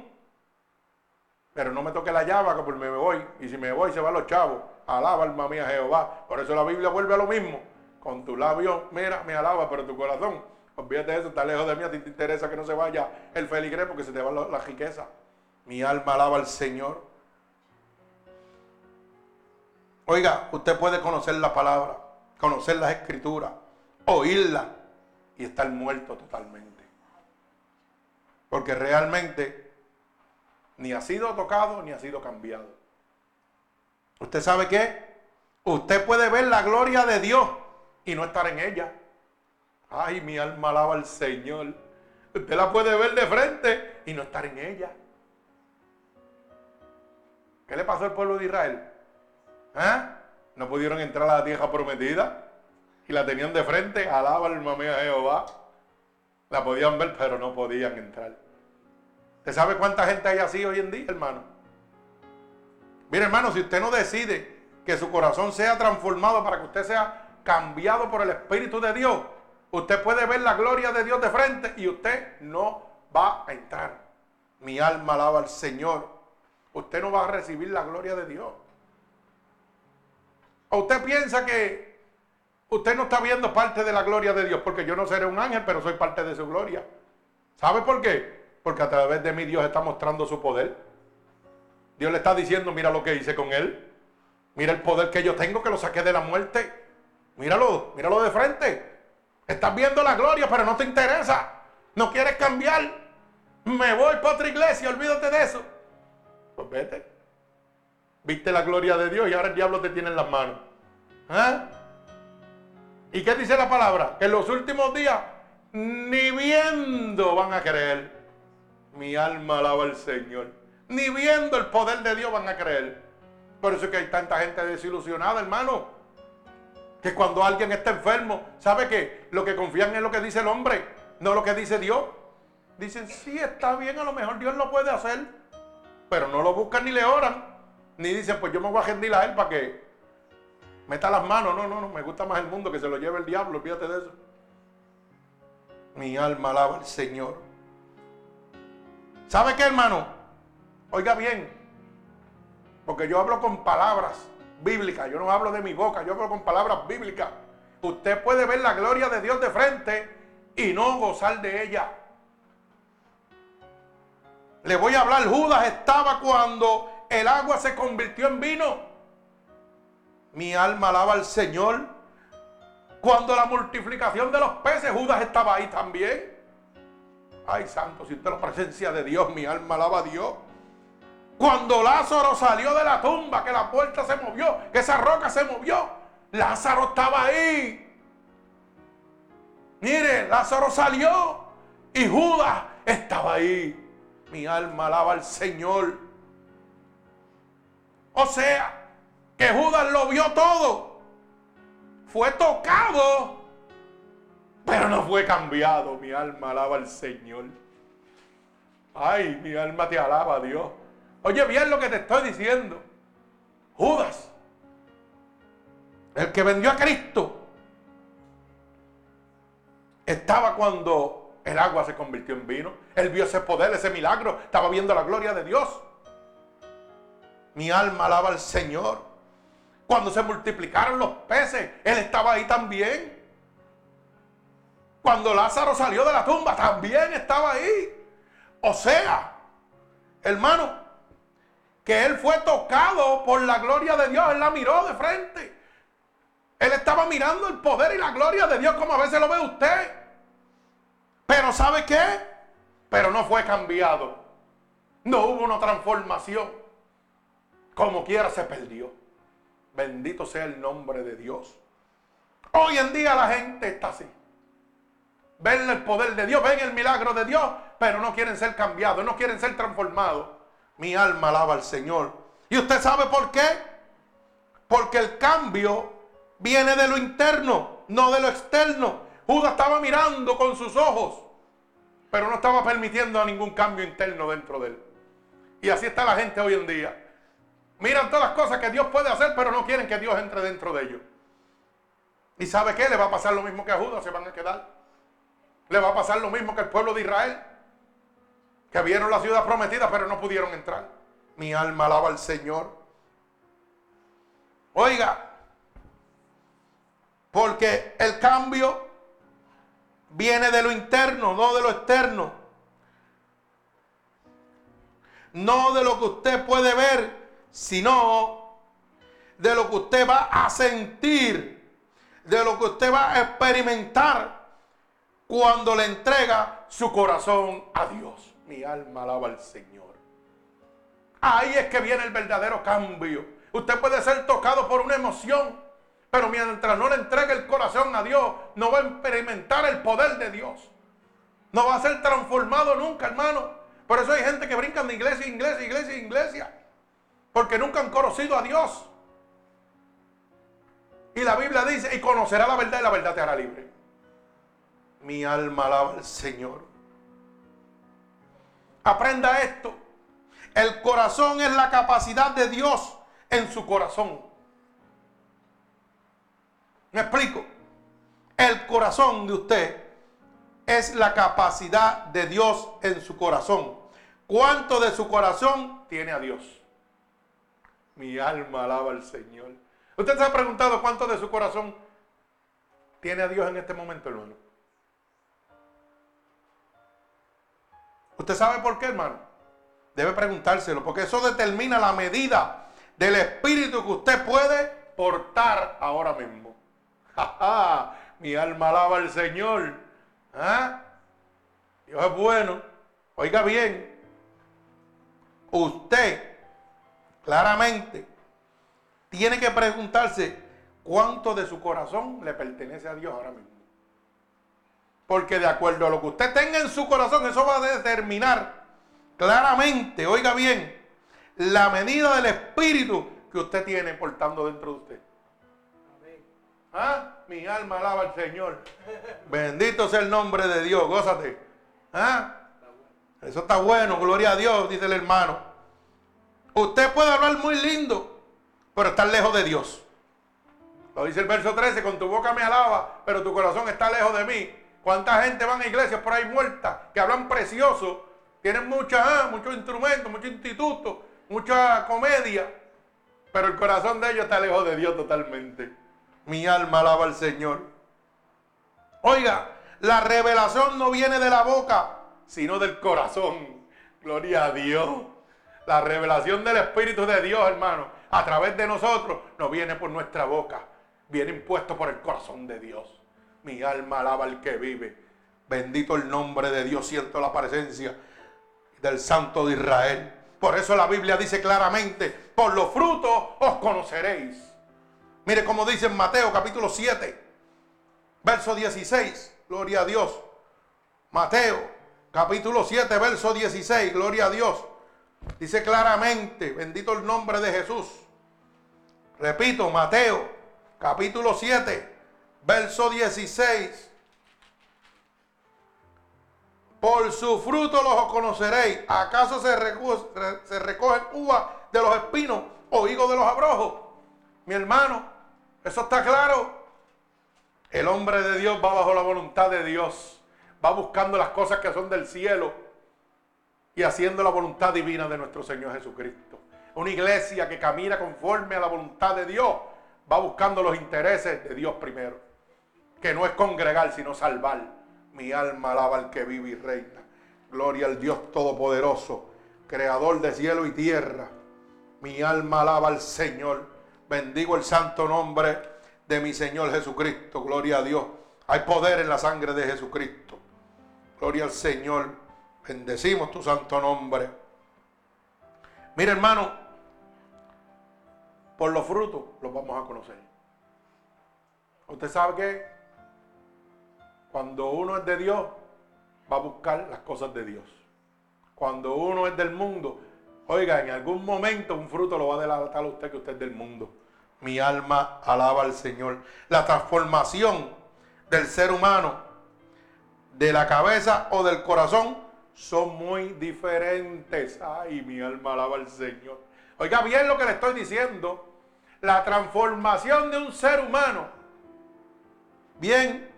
Pero no me toque la llave que por me voy. Y si me voy se van los chavos. Alaba alma mía Jehová. Por eso la Biblia vuelve a lo mismo. Con tu labio, mira, me alaba, pero tu corazón, olvídate de eso, está lejos de mí, a ti te interesa que no se vaya el feligre porque se te va la, riqueza. Mi alma alaba al Señor. Oiga, usted puede conocer la palabra, conocer las escrituras, oírla y estar muerto totalmente. Porque realmente ni ha sido tocado ni ha sido cambiado. ¿Usted sabe qué? Usted puede ver la gloria de Dios y no estar en ella. Ay, mi alma alaba al Señor. Usted la puede ver de frente y no estar en ella. ¿Qué le pasó al pueblo de Israel? ¿Eh? No pudieron entrar a la tierra prometida y la tenían de frente, alaba el mamé a Jehová. La podían ver, pero no podían entrar. ¿Usted sabe cuánta gente hay así hoy en día, hermano? Mire, hermano, si usted no decide que su corazón sea transformado para que usted sea cambiado por el Espíritu de Dios, usted puede ver la gloria de Dios de frente y usted no va a entrar. Mi alma alaba al Señor. Usted no va a recibir la gloria de Dios. ¿O usted piensa que usted no está viendo parte de la gloria de Dios? Porque yo no seré un ángel, pero soy parte de su gloria. ¿Sabe por qué? Porque a través de mí Dios está mostrando su poder. Dios le está diciendo, mira lo que hice con él. Mira el poder que yo tengo, que lo saqué de la muerte. Míralo, míralo de frente. Estás viendo la gloria, pero no te interesa. No quieres cambiar. Me voy para otra iglesia, olvídate de eso. Pues vete. Viste la gloria de Dios y ahora el diablo te tiene en las manos. ¿Eh? ¿Y qué dice la palabra? Que en los últimos días ni viendo van a creer. Mi alma alaba al Señor. Ni viendo el poder de Dios van a creer. Por eso es que hay tanta gente desilusionada, hermano. Que cuando alguien está enfermo, ¿sabe qué? Lo que confían es lo que dice el hombre, no lo que dice Dios. Dicen, sí, está bien, a lo mejor Dios lo puede hacer. Pero no lo buscan ni le oran. Ni dicen, pues yo me voy a rendir a él para que meta las manos. No, no, no, me gusta más el mundo que se lo lleve el diablo, olvídate de eso. Mi alma alaba al Señor. ¿Sabe qué, hermano? Oiga bien, porque yo hablo con palabras bíblicas, yo no hablo de mi boca, yo hablo con palabras bíblicas. Usted puede ver la gloria de Dios de frente y no gozar de ella. Le voy a hablar, Judas estaba cuando el agua se convirtió en vino. Mi alma alaba al Señor. Cuando la multiplicación de los peces, Judas estaba ahí también. Ay, santo, si usted la presencia de Dios, mi alma alaba a Dios. Cuando Lázaro salió de la tumba, que la puerta se movió, que esa roca se movió, Lázaro estaba ahí. Mire, Lázaro salió y Judas estaba ahí. Mi alma alaba al Señor. O sea, que Judas lo vio todo. Fue tocado, pero no fue cambiado. Mi alma alaba al Señor. Ay, mi alma te alaba, Dios. Oye bien lo que te estoy diciendo. Judas, el que vendió a Cristo, estaba cuando el agua se convirtió en vino. Él vio ese poder, ese milagro. Estaba viendo la gloria de Dios. Mi alma alaba al Señor. Cuando se multiplicaron los peces, Él estaba ahí también. Cuando Lázaro salió de la tumba, también estaba ahí. O sea, hermano, que Él fue tocado por la gloria de Dios. Él la miró de frente. Él estaba mirando el poder y la gloria de Dios como a veces lo ve usted. Pero ¿sabe qué? Pero no fue cambiado. No hubo una transformación como quiera se perdió. Bendito sea el nombre de Dios. Hoy en día la gente está así. Ven el poder de Dios, ven el milagro de Dios, pero no quieren ser cambiados, no quieren ser transformados. Mi alma alaba al Señor. ¿Y usted sabe por qué? Porque el cambio viene de lo interno, no de lo externo. Judas estaba mirando con sus ojos, pero no estaba permitiendo a ningún cambio interno dentro de él. Y así está la gente hoy en día. Miran todas las cosas que Dios puede hacer, pero no quieren que Dios entre dentro de ellos. ¿Y sabe qué? Le va a pasar lo mismo que a Judas, se van a quedar. Le va a pasar lo mismo que al pueblo de Israel, que vieron la ciudad prometida, pero no pudieron entrar. Mi alma alaba al Señor. Oiga, porque el cambio viene de lo interno, no de lo externo. No de lo que usted puede ver, sino de lo que usted va a sentir, de lo que usted va a experimentar cuando le entrega su corazón a Dios. Mi alma alaba al Señor. Ahí es que viene el verdadero cambio. Usted puede ser tocado por una emoción, pero mientras no le entregue el corazón a Dios, no va a experimentar el poder de Dios. No va a ser transformado nunca, hermano. Por eso hay gente que brinca de iglesia, iglesia, iglesia, iglesia. porque nunca han conocido a Dios. Y la Biblia dice, y conocerá la verdad y la verdad te hará libre. Mi alma alaba al Señor. Aprenda esto. El corazón es la capacidad de Dios en su corazón. ¿Me explico? El corazón de usted es la capacidad de Dios en su corazón. ¿Cuánto de su corazón tiene a Dios? Mi alma alaba al Señor. ¿Usted se ha preguntado cuánto de su corazón tiene a Dios en este momento, hermano? ¿Usted sabe por qué, hermano? Debe preguntárselo, porque eso determina la medida del espíritu que usted puede portar ahora mismo. Mi alma alaba al Señor. ¿Ah? Dios es bueno. Oiga bien. Usted, claramente, tiene que preguntarse cuánto de su corazón le pertenece a Dios ahora mismo. Porque de acuerdo a lo que usted tenga en su corazón, eso va a determinar claramente, oiga bien, la medida del espíritu que usted tiene portando dentro de usted. ¿Ah? Mi alma alaba al Señor. Bendito sea el nombre de Dios, gózate. ¿Ah? Eso está bueno, gloria a Dios, dice el hermano. Usted puede hablar muy lindo, pero estar lejos de Dios. Lo dice el verso 13, con tu boca me alaba, pero tu corazón está lejos de mí. ¿Cuánta gente van a iglesias por ahí muerta, que hablan precioso, tienen mucha, ah, muchos instrumentos, muchos institutos, mucha comedia, pero el corazón de ellos está lejos de Dios totalmente. Mi alma alaba al Señor. Oiga, la revelación no viene de la boca, sino del corazón. Gloria a Dios. La revelación del Espíritu de Dios, hermano, a través de nosotros, no viene por nuestra boca, viene impuesto por el corazón de Dios. Mi alma alaba al que vive. Bendito el nombre de Dios, siento la presencia del Santo de Israel. Por eso la Biblia dice claramente, por los frutos os conoceréis. Mire cómo dice en Mateo capítulo 7, verso 16, gloria a Dios. Mateo capítulo 7, verso 16, gloria a Dios. Dice claramente, bendito el nombre de Jesús. Repito, Mateo, capítulo 7, verso 16. Por su fruto los conoceréis. ¿Acaso se, recogen uvas de los espinos o higos de los abrojos? Mi hermano, eso está claro. El hombre de Dios va bajo la voluntad de Dios. Va buscando las cosas que son del cielo y haciendo la voluntad divina de nuestro Señor Jesucristo. Una iglesia que camina conforme a la voluntad de Dios va buscando los intereses de Dios primero. Que no es congregar, sino salvar. Mi alma alaba al que vive y reina. Gloria al Dios Todopoderoso, Creador de cielo y tierra. Mi alma alaba al Señor. Bendigo el santo nombre de mi Señor Jesucristo. Gloria a Dios. Hay poder en la sangre de Jesucristo. Gloria al Señor. Bendecimos tu santo nombre. Mire hermano, por los frutos los vamos a conocer. Usted sabe que cuando uno es de Dios, va a buscar las cosas de Dios. Cuando uno es del mundo, oiga, en algún momento un fruto lo va a delatar a usted que usted es del mundo. Mi alma alaba al Señor. La transformación del ser humano, de la cabeza o del corazón, son muy diferentes. Ay, mi alma alaba al Señor. Oiga bien lo que le estoy diciendo. La transformación de un ser humano, bien,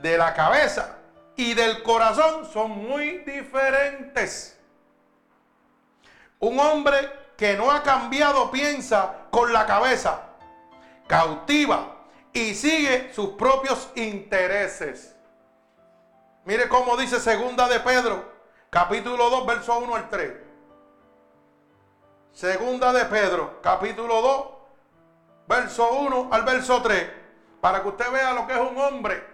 de la cabeza y del corazón son muy diferentes. Un hombre que no ha cambiado piensa con la cabeza, cautiva y sigue sus propios intereses. Mire cómo dice segunda de Pedro, capítulo 2, verso 1 al 3. Segunda de Pedro, capítulo 2, verso 1 al verso 3. Para que usted vea lo que es un hombre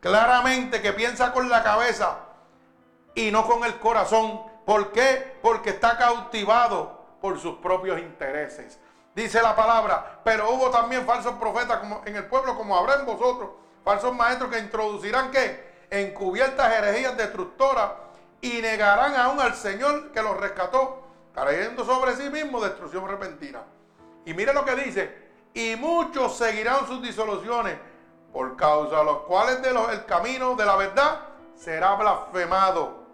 claramente que piensa con la cabeza y no con el corazón. ¿Por qué? Porque está cautivado por sus propios intereses. Dice la palabra, pero hubo también falsos profetas como en el pueblo, como habrá en vosotros, falsos maestros que introducirán que encubiertas herejías destructoras y negarán aún al Señor que los rescató trayendo sobre sí mismo destrucción repentina. Y mire lo que dice, y muchos seguirán sus disoluciones, por causa de los cuales el camino de la verdad será blasfemado.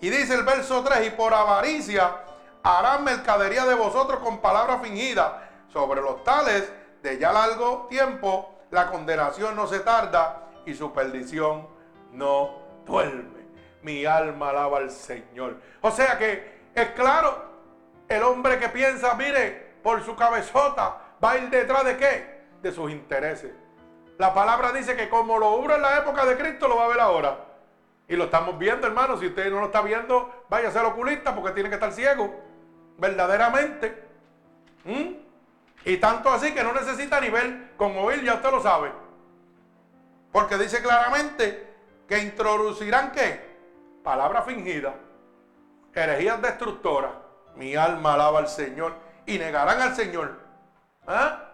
Y dice el verso 3, y por avaricia harán mercadería de vosotros con palabras fingidas. Sobre los tales de ya largo tiempo, la condenación no se tarda y su perdición no duerme. Mi alma alaba al Señor. O sea que es claro, el hombre que piensa, mire, por su cabezota, va a ir detrás de qué? De sus intereses. La palabra dice que como lo hubo en la época de Cristo, lo va a ver ahora. Y lo estamos viendo, hermano. Si usted no lo está viendo, vaya a ser oculista porque tiene que estar ciego. Verdaderamente. ¿Mm? Y tanto así que no necesita ni ver con oír, ya usted lo sabe. Porque dice claramente que introducirán qué? Palabras fingidas, herejías destructoras. Mi alma alaba al Señor y negarán al Señor. ¿Ah?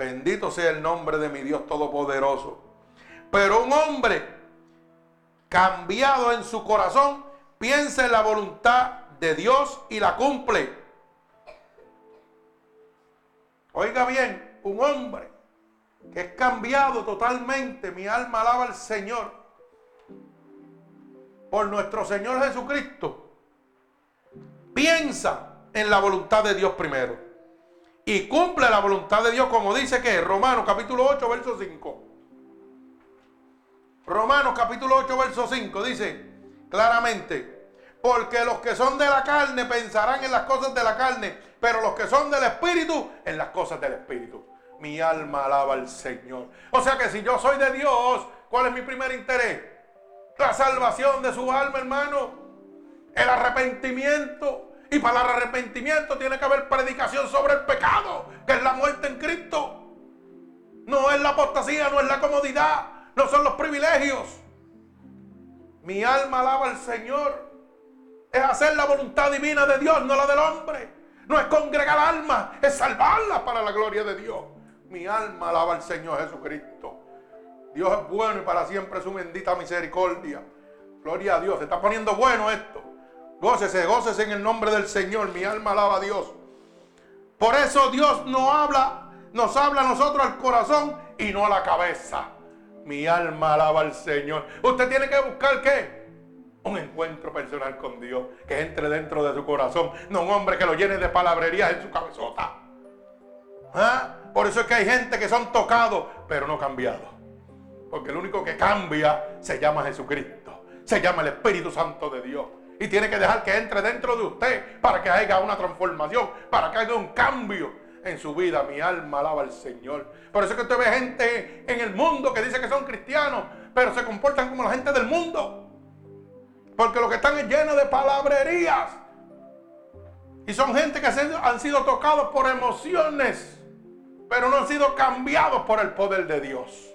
Bendito sea el nombre de mi Dios Todopoderoso. Pero un hombre cambiado en su corazón piensa en la voluntad de Dios y la cumple. Oiga bien, un hombre que es cambiado totalmente, mi alma alaba al Señor, por nuestro Señor Jesucristo, piensa en la voluntad de Dios primero y cumple la voluntad de Dios como dice que Romanos capítulo 8 verso 5. Romanos capítulo 8 verso 5 dice claramente, porque los que son de la carne pensarán en las cosas de la carne, pero los que son del Espíritu en las cosas del Espíritu. Mi alma alaba al Señor. O sea que si yo soy de Dios, ¿cuál es mi primer interés? La salvación de su alma, hermano. El arrepentimiento y para el arrepentimiento tiene que haber predicación sobre el pecado, que es la muerte en Cristo. No es la apostasía, no es la comodidad, no son los privilegios. Mi alma alaba al Señor. Es hacer la voluntad divina de Dios, no la del hombre. No es congregar almas, es salvarlas para la gloria de Dios. Mi alma alaba al Señor Jesucristo. Dios es bueno y para siempre su bendita misericordia. Gloria a Dios. Se está poniendo bueno esto. Gócese, gócese en el nombre del Señor. Mi alma alaba a Dios. Por eso Dios no habla, nos habla a nosotros al corazón y no a la cabeza. Mi alma alaba al Señor. Usted tiene que buscar qué? Un encuentro personal con Dios que entre dentro de su corazón. No un hombre que lo llene de palabrerías en su cabezota. ¿Ah? Por eso es que hay gente que son tocados, pero no cambiados. Porque el único que cambia se llama Jesucristo. Se llama el Espíritu Santo de Dios. Y tiene que dejar que entre dentro de usted para que haya una transformación, para que haya un cambio en su vida. Mi alma alaba al Señor. Por eso es que usted ve gente en el mundo que dice que son cristianos, pero se comportan como la gente del mundo. Porque lo que están es lleno de palabrerías. Y son gente que han sido tocados por emociones, pero no han sido cambiados por el poder de Dios.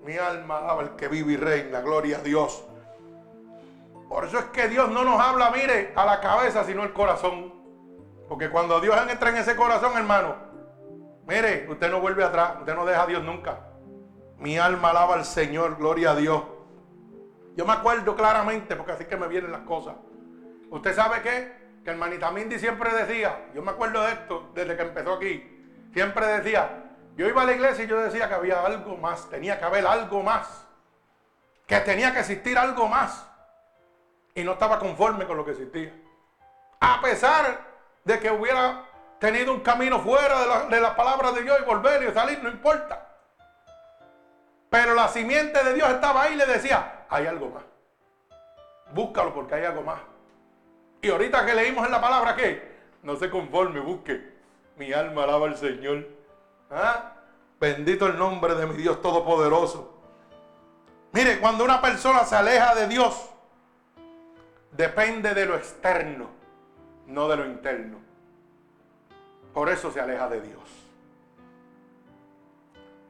Mi alma alaba al que vive y reina. Gloria a Dios. Por eso es que Dios no nos habla, mire, a la cabeza, sino al corazón. Porque cuando Dios entra en ese corazón, hermano, mire, usted no vuelve atrás, usted no deja a Dios nunca. Mi alma alaba al Señor, gloria a Dios. Yo me acuerdo claramente, porque así que me vienen las cosas. ¿Usted sabe qué? Que el Manitamindi siempre decía, yo me acuerdo de esto desde que empezó aquí, siempre decía, yo iba a la iglesia y yo decía que había algo más, tenía que haber algo más, que tenía que existir algo más y no estaba conforme con lo que existía. A pesar de que hubiera tenido un camino fuera de la, de palabra de Dios y volver y salir, no importa. Pero la simiente de Dios estaba ahí y le decía, hay algo más. Búscalo porque hay algo más. Y ahorita que leímos en la palabra que no se conforme, busque. Mi alma alaba al Señor. ¿Ah? Bendito el nombre de mi Dios Todopoderoso. Mire, cuando una persona se aleja de Dios, depende de lo externo, no de lo interno. Por eso se aleja de Dios.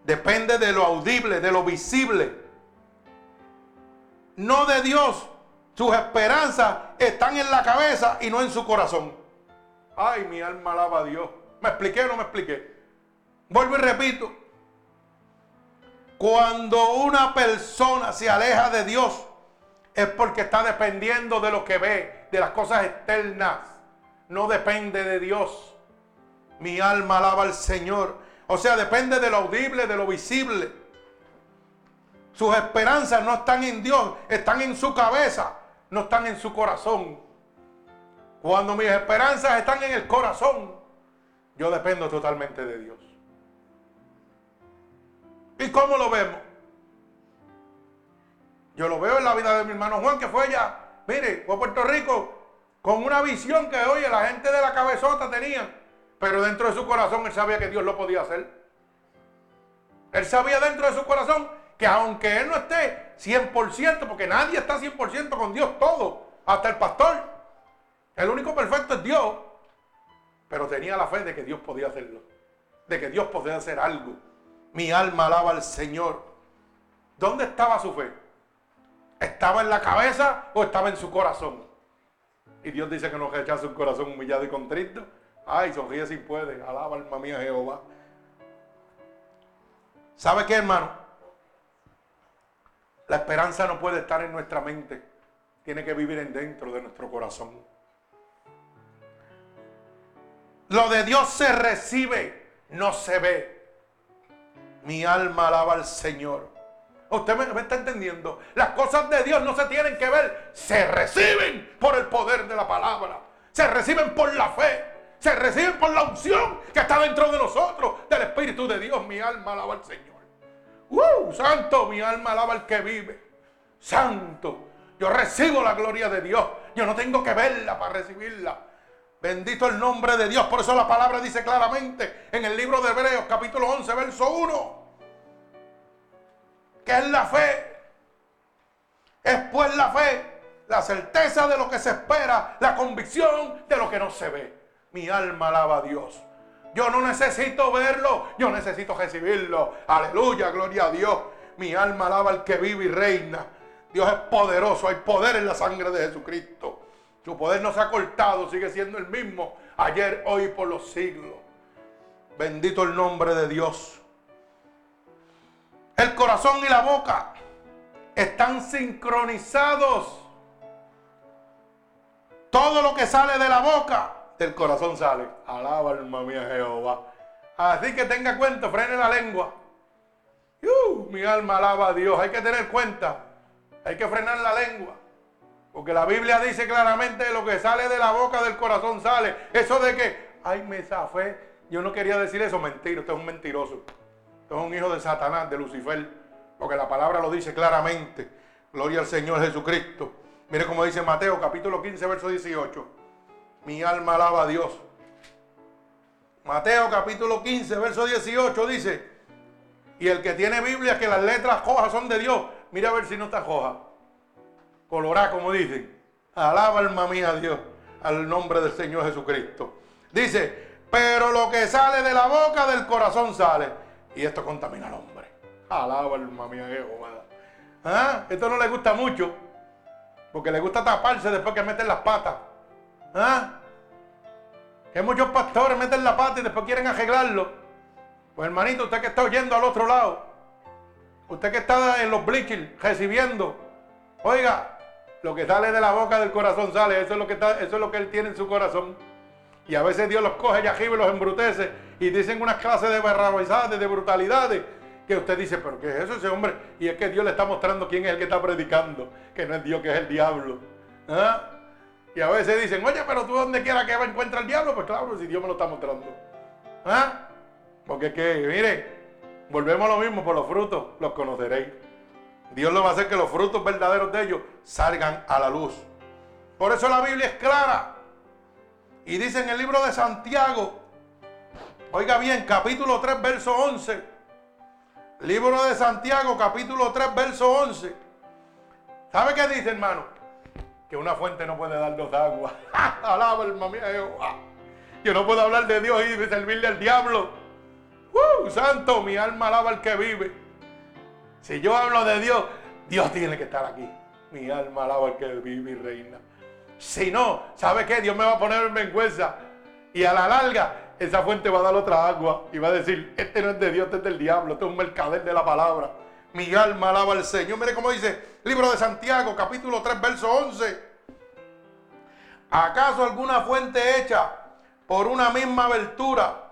Depende de lo audible, de lo visible. No de Dios. Sus esperanzas están en la cabeza y no en su corazón. Ay, mi alma alaba a Dios. ¿Me expliqué o no me expliqué? Vuelvo y repito. Cuando una persona se aleja de Dios, es porque está dependiendo de lo que ve, de las cosas externas. no depende de Dios. Mi alma alaba al Señor. O sea, depende de lo audible, de lo visible. Sus esperanzas no están en Dios, están en su cabeza, no están en su corazón. Cuando mis esperanzas están en el corazón, yo dependo totalmente de Dios. ¿Y cómo lo vemos? Yo lo veo en la vida de mi hermano Juan, que fue allá, mire, fue a Puerto Rico con una visión que, oye, la gente de la cabezota tenía, pero dentro de su corazón él sabía que Dios lo podía hacer. Él sabía dentro de su corazón que aunque él no esté 100%, porque nadie está 100% con Dios, todo, hasta el pastor, el único perfecto es Dios, pero tenía la fe de que Dios podía hacerlo, de que Dios podía hacer algo. Mi alma alaba al Señor. ¿Dónde estaba su fe? ¿Estaba en la cabeza o estaba en su corazón? Y Dios dice que no rechaza un corazón humillado y contrito. Ay, sonríe si puede. Alaba alma mía Jehová. ¿Sabe qué, hermano? La esperanza no puede estar en nuestra mente. Tiene que vivir en dentro de nuestro corazón. Lo de Dios se recibe, no se ve. Mi alma alaba al Señor. Usted me, está entendiendo. Las cosas de Dios no se tienen que ver, se reciben por el poder de la palabra. Se reciben por la fe. Se reciben por la unción que está dentro de nosotros, del Espíritu de Dios. Mi alma alaba al Señor. ¡Uh! Santo, mi alma alaba al que vive. Santo. Yo recibo la gloria de Dios. Yo no tengo que verla para recibirla. Bendito el nombre de Dios. Por eso la palabra dice claramente en el libro de Hebreos capítulo 11, verso 1 que es la fe. Es pues la fe, la certeza de lo que se espera, la convicción de lo que no se ve. Mi alma alaba a Dios. Yo no necesito verlo, yo necesito recibirlo. Aleluya, gloria a Dios. Mi alma alaba al que vive y reina. Dios es poderoso, hay poder en la sangre de Jesucristo. Su poder no se ha cortado, sigue siendo el mismo ayer, hoy y por los siglos. Bendito el nombre de Dios. El corazón y la boca están sincronizados. Todo lo que sale de la boca, del corazón sale. Alaba alma mía Jehová. Así que tenga cuenta, frene la lengua. Uh, mi alma alaba a Dios. Hay que tener cuenta. Hay que frenar la lengua. Porque la Biblia dice claramente lo que sale de la boca del corazón sale. Eso de que, ay, me zafé. Yo no quería decir eso, mentira. Usted es un mentiroso es un hijo de Satanás, de Lucifer, porque la palabra lo dice claramente. Gloria al Señor Jesucristo. Mire cómo dice Mateo capítulo 15, verso 18. Mi alma alaba a Dios. Mateo capítulo 15, verso 18 dice, y el que tiene Biblia, que las letras cojas son de Dios. Mira a ver si no está coja. Colorá, como dicen. Alaba alma mía a Dios, al nombre del Señor Jesucristo. Dice, pero lo que sale de la boca del corazón sale y esto contamina al hombre. Alaba alma mía Jehová. ¿Ah? Esto no le gusta mucho. Porque le gusta taparse después que meten las patas. ¿Ah? Que muchos pastores meten la pata y después quieren arreglarlo. Pues hermanito, usted que está oyendo al otro lado. Usted que está en los bleachers recibiendo. Oiga, lo que sale de la boca del corazón sale. Eso es lo que, eso es lo que él tiene en su corazón. Y a veces Dios los coge y arriba y los embrutece y dicen unas clases de barrabasadas, de brutalidades, que usted dice, pero ¿qué es eso ese hombre? Y es que Dios le está mostrando quién es el que está predicando, que no es Dios, que es el diablo. ¿Ah? Y a veces dicen, oye, pero tú donde quiera que encuentra el diablo, pues claro, si Dios me lo está mostrando. ¿Ah? Porque es que, mire, volvemos a lo mismo, por los frutos los conoceréis. Dios lo va a hacer que los frutos verdaderos de ellos salgan a la luz. Por eso la Biblia es clara. Y dice en el libro de Santiago, Oiga bien, capítulo 3, verso 11. Libro de Santiago, capítulo 3, verso 11. ¿Sabe qué dice, hermano? Que una fuente no puede dar dos aguas. Alaba, hermano mío. Yo no puedo hablar de Dios y servirle al diablo. ¡Uh! Santo, mi alma alaba al que vive. Si yo hablo de Dios, Dios tiene que estar aquí. Mi alma alaba al que vive y reina. Si no, ¿sabe qué? Dios me va a poner en vergüenza. Y a la larga, esa fuente va a dar otra agua y va a decir, este no es de Dios, este es del diablo, este es un mercader de la palabra. Mi alma alaba al Señor. Mire cómo dice, libro de Santiago, capítulo 3, verso 11. ¿Acaso alguna fuente hecha por una misma abertura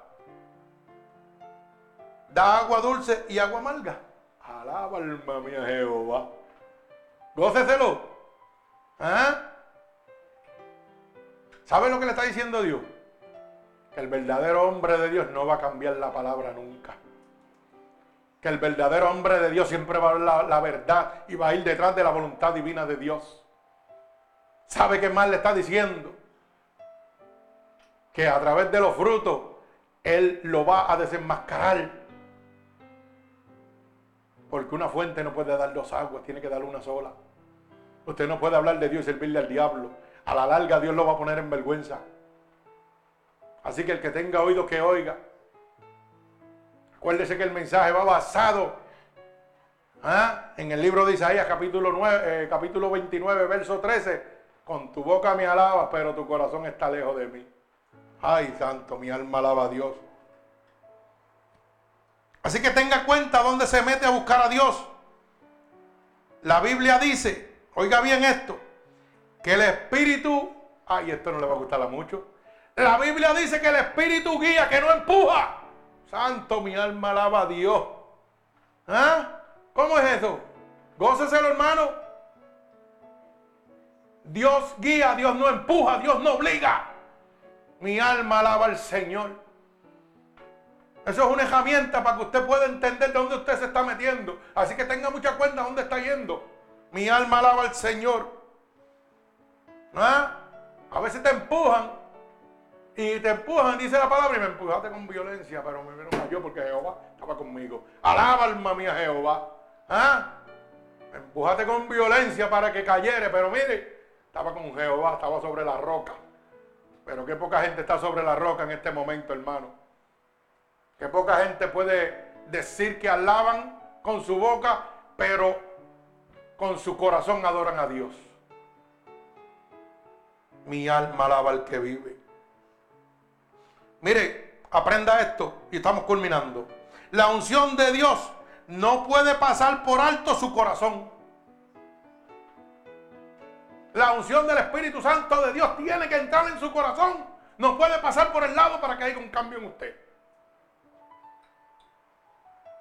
da agua dulce y agua amarga? Alaba alma mía Jehová. Góceselo. ¿Ah? ¿Sabe lo que le está diciendo Dios? Que el verdadero hombre de Dios no va a cambiar la palabra nunca. Que el verdadero hombre de Dios siempre va a la, la verdad y va a ir detrás de la voluntad divina de Dios. ¿Sabe qué más le está diciendo? Que a través de los frutos Él lo va a desenmascarar. Porque una fuente no puede dar dos aguas, tiene que dar una sola. Usted no puede hablar de Dios y servirle al diablo. A la larga Dios lo va a poner en vergüenza. Así que el que tenga oído que oiga. Acuérdese que el mensaje va basado ¿ah? en el libro de Isaías capítulo, 9, eh, capítulo 29, verso 13. Con tu boca me alabas, pero tu corazón está lejos de mí. Ay, santo, mi alma alaba a Dios. Así que tenga cuenta dónde se mete a buscar a Dios. La Biblia dice, oiga bien esto, que el Espíritu, ay, esto no le va a gustar a mucho. La Biblia dice que el Espíritu guía, que no empuja. Santo, mi alma alaba a Dios. ¿Ah? ¿Cómo es eso? Góceselo, hermano. Dios guía, Dios no empuja, Dios no obliga. Mi alma alaba al Señor. Eso es una herramienta para que usted pueda entender dónde usted se está metiendo. Así que tenga mucha cuenta dónde está yendo. Mi alma alaba al Señor. ¿Ah? A veces te empujan y te empujan, dice la palabra, y me empujaste con violencia, pero me vieron porque Jehová estaba conmigo. Alaba alma mía Jehová. ¿Ah? Me empujaste con violencia para que cayere, pero mire, estaba con Jehová, estaba sobre la roca. Pero qué poca gente está sobre la roca en este momento, hermano. Qué poca gente puede decir que alaban con su boca, pero con su corazón adoran a Dios. Mi alma alaba al que vive. Mire, aprenda esto y estamos culminando. La unción de Dios no puede pasar por alto su corazón. La unción del Espíritu Santo de Dios tiene que entrar en su corazón. No puede pasar por el lado para que haya un cambio en usted.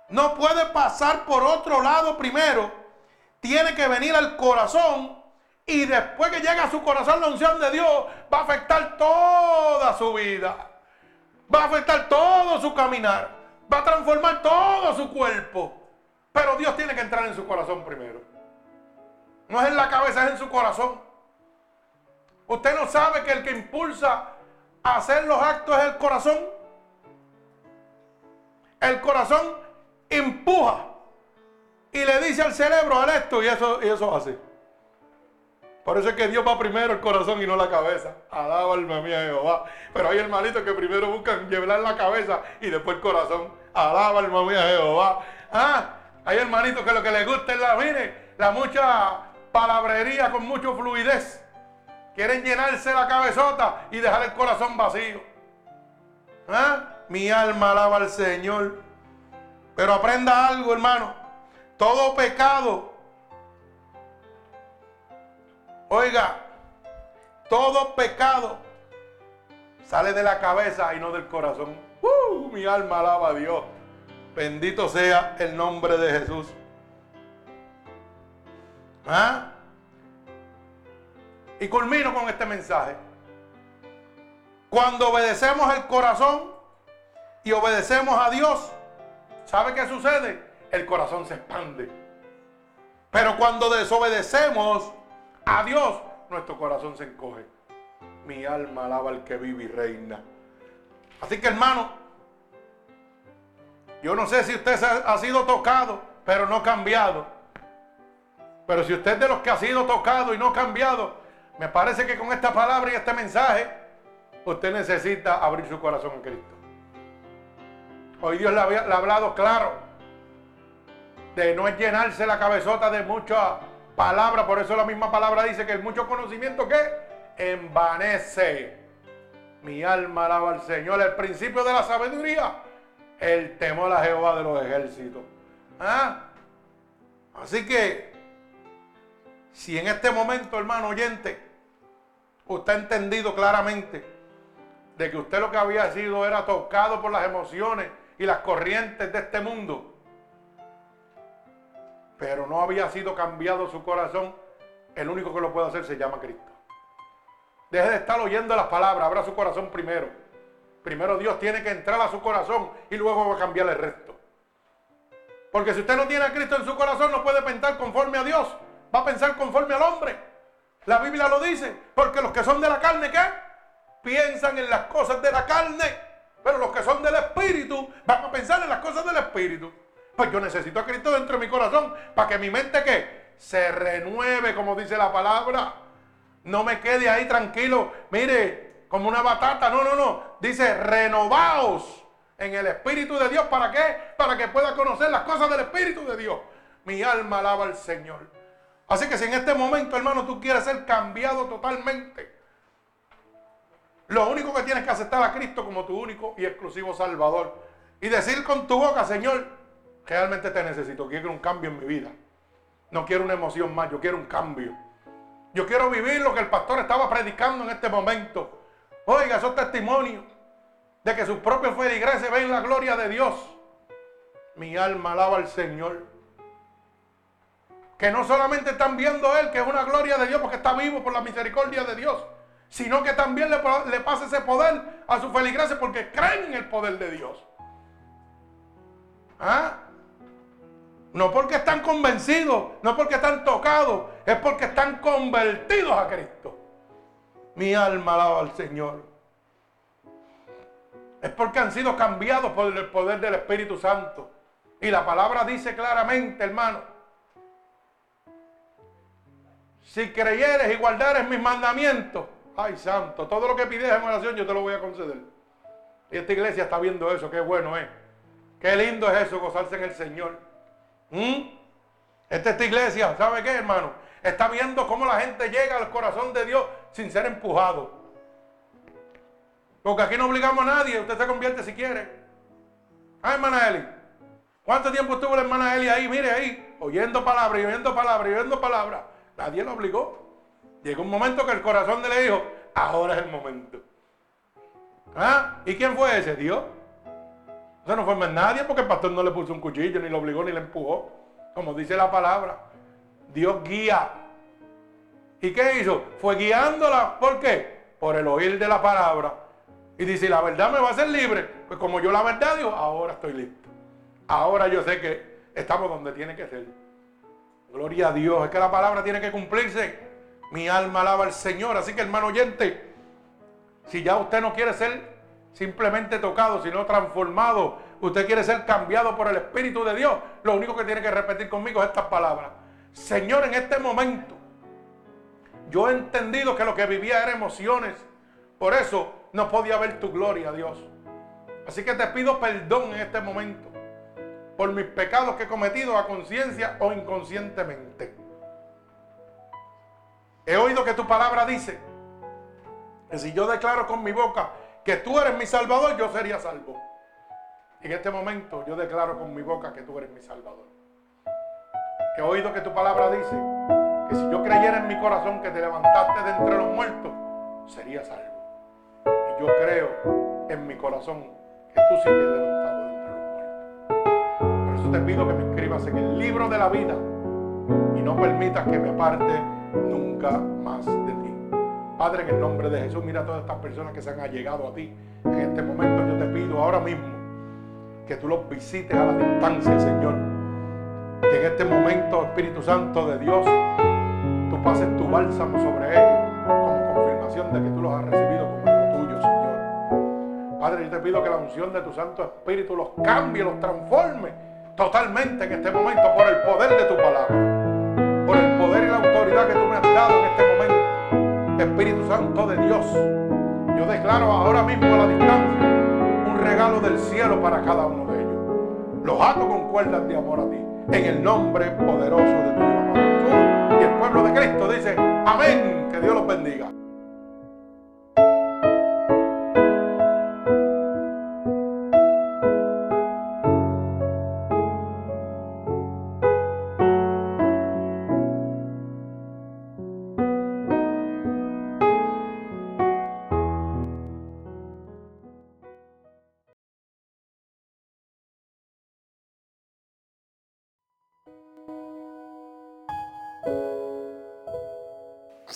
No puede pasar por otro lado primero. Tiene que venir al corazón y después que llega a su corazón la unción de Dios, va a afectar toda su vida. Va a afectar todo su caminar. Va a transformar todo su cuerpo. Pero Dios tiene que entrar en su corazón primero. No es en la cabeza, es en su corazón. Usted no sabe que el que impulsa a hacer los actos es el corazón. El corazón empuja y le dice al cerebro, haz esto y eso, y eso hace. Por eso es que Dios va primero el corazón y no la cabeza. Alaba alma mía Jehová. Pero hay hermanitos que primero buscan llevar la cabeza y después el corazón. Alaba alma mía Jehová. Ah, hay hermanitos que lo que les gusta es la, mire, la mucha palabrería con mucho fluidez. Quieren llenarse la cabezota y dejar el corazón vacío. ¿Ah? Mi alma alaba al Señor. Pero aprenda algo, hermano. Todo pecado. Oiga, todo pecado sale de la cabeza y no del corazón. Uh, mi alma alaba a Dios. Bendito sea el nombre de Jesús. ¿Ah? Y culmino con este mensaje. Cuando obedecemos el corazón y obedecemos a Dios, ¿sabe qué sucede? El corazón se expande. Pero cuando desobedecemos a Dios, nuestro corazón se encoge. Mi alma alaba al que vive y reina. Así que hermano, yo no sé si usted ha sido tocado, pero no cambiado. Pero si usted es de los que ha sido tocado y no cambiado, me parece que con esta palabra y este mensaje, usted necesita abrir su corazón en Cristo. Hoy Dios le, ha hablado claro de no llenarse la cabezota de mucha palabra. Por eso la misma palabra dice que el mucho conocimiento que envanece. Mi alma alaba al Señor. El principio de la sabiduría, el temor a Jehová de los ejércitos. ¿Ah? Así que si en este momento, hermano oyente, usted ha entendido claramente de que usted lo que había sido era tocado por las emociones y las corrientes de este mundo, pero no había sido cambiado su corazón, el único que lo puede hacer se llama Cristo. Deje de estar oyendo las palabras, abra su corazón primero. Primero Dios tiene que entrar a su corazón y luego va a cambiar el resto. Porque si usted no tiene a Cristo en su corazón, no puede pensar conforme a Dios. Va a pensar conforme al hombre. La Biblia lo dice. Porque los que son de la carne, ¿qué? Piensan en las cosas de la carne. Pero los que son del Espíritu van a pensar en las cosas del Espíritu. Pues yo necesito a Cristo dentro de mi corazón para que mi mente, ¿qué? Se renueve, como dice la palabra. No me quede ahí tranquilo. Mire, como una batata. No, no, no. Dice, renovaos en el Espíritu de Dios. ¿Para qué? Para que pueda conocer las cosas del Espíritu de Dios. Mi alma alaba al Señor. Así que si en este momento, hermano, tú quieres ser cambiado totalmente, lo único que tienes que aceptar a Cristo como tu único y exclusivo Salvador. Y decir con tu boca, Señor, realmente te necesito. Quiero un cambio en mi vida. No quiero una emoción más, yo quiero un cambio. Yo quiero vivir lo que el pastor estaba predicando en este momento. Oiga, esos testimonios de que sus propios feligreses ven la gloria de Dios. Mi alma alaba al Señor. Que no solamente están viendo Él, que es una gloria de Dios porque está vivo por la misericordia de Dios, sino que también le, le pasa ese poder a sus feligreses porque creen en el poder de Dios. ¿Ah? No porque están convencidos, no porque están tocados, es porque están convertidos a Cristo. Mi alma alaba al Señor. Es porque han sido cambiados por el poder del Espíritu Santo. Y la palabra dice claramente, hermano, si creyeres y guardares mis mandamientos, ay santo, todo lo que pides en oración yo te lo voy a conceder. Y esta iglesia está viendo eso, qué bueno es. Qué lindo es eso, gozarse en el Señor. ¿Mm? Esta, esta iglesia, ¿sabe qué, hermano? Está viendo cómo la gente llega al corazón de Dios sin ser empujado. Porque aquí no obligamos a nadie, usted se convierte si quiere. Ah, hermana Eli. ¿Cuánto tiempo estuvo la hermana Eli ahí? Mire ahí, oyendo palabras y oyendo palabras y oyendo palabras. Nadie lo obligó. Llegó un momento que el corazón de le dijo, ahora es el momento. ¿Ah? ¿Y quién fue ese? Dios. Eso no fue más nadie porque el pastor no le puso un cuchillo, ni lo obligó, ni le empujó. Como dice la palabra. Dios guía. ¿Y qué hizo? Fue guiándola. ¿Por qué? Por el oír de la palabra. Y dice, la verdad me va a hacer libre. Pues como yo la verdad digo, ahora estoy listo. Ahora yo sé que estamos donde tiene que ser. Gloria a Dios. Es que la palabra tiene que cumplirse. Mi alma alaba al Señor. Así que hermano oyente, si ya usted no quiere ser simplemente tocado, sino transformado. Usted quiere ser cambiado por el Espíritu de Dios. Lo único que tiene que repetir conmigo es estas palabras. Señor, en este momento, yo he entendido que lo que vivía era emociones. Por eso no podía ver tu gloria, Dios. Así que te pido perdón en este momento por mis pecados que he cometido a conciencia o inconscientemente. He oído que tu palabra dice que si yo declaro con mi boca que tú eres mi salvador, yo sería salvo. En este momento yo declaro con mi boca que tú eres mi salvador. He oído que tu palabra dice que si yo creyera en mi corazón que te levantaste de entre los muertos, sería salvo. Y yo creo en mi corazón que tú sí te levantado de entre los muertos. Por eso te pido que me escribas en el libro de la vida y no permitas que me aparte nunca más de ti. Padre, en el nombre de Jesús, mira a todas estas personas que se han allegado a ti. En este momento yo te pido ahora mismo que tú los visites a la distancia, Señor. Que en este momento, Espíritu Santo de Dios, tú pases tu bálsamo sobre ellos como confirmación de que tú los has recibido como hijo tuyo, Señor. Padre, yo te pido que la unción de tu Santo Espíritu los cambie, los transforme totalmente en este momento por el poder de tu palabra, por el poder y la autoridad que tú me has dado en este momento. Espíritu Santo de Dios, yo declaro ahora mismo a la distancia un regalo del cielo para cada uno de ellos. Los ato con cuerdas de amor a ti, en el nombre poderoso de tu amado Jesús. Y el pueblo de Cristo dice, amén, que Dios los bendiga.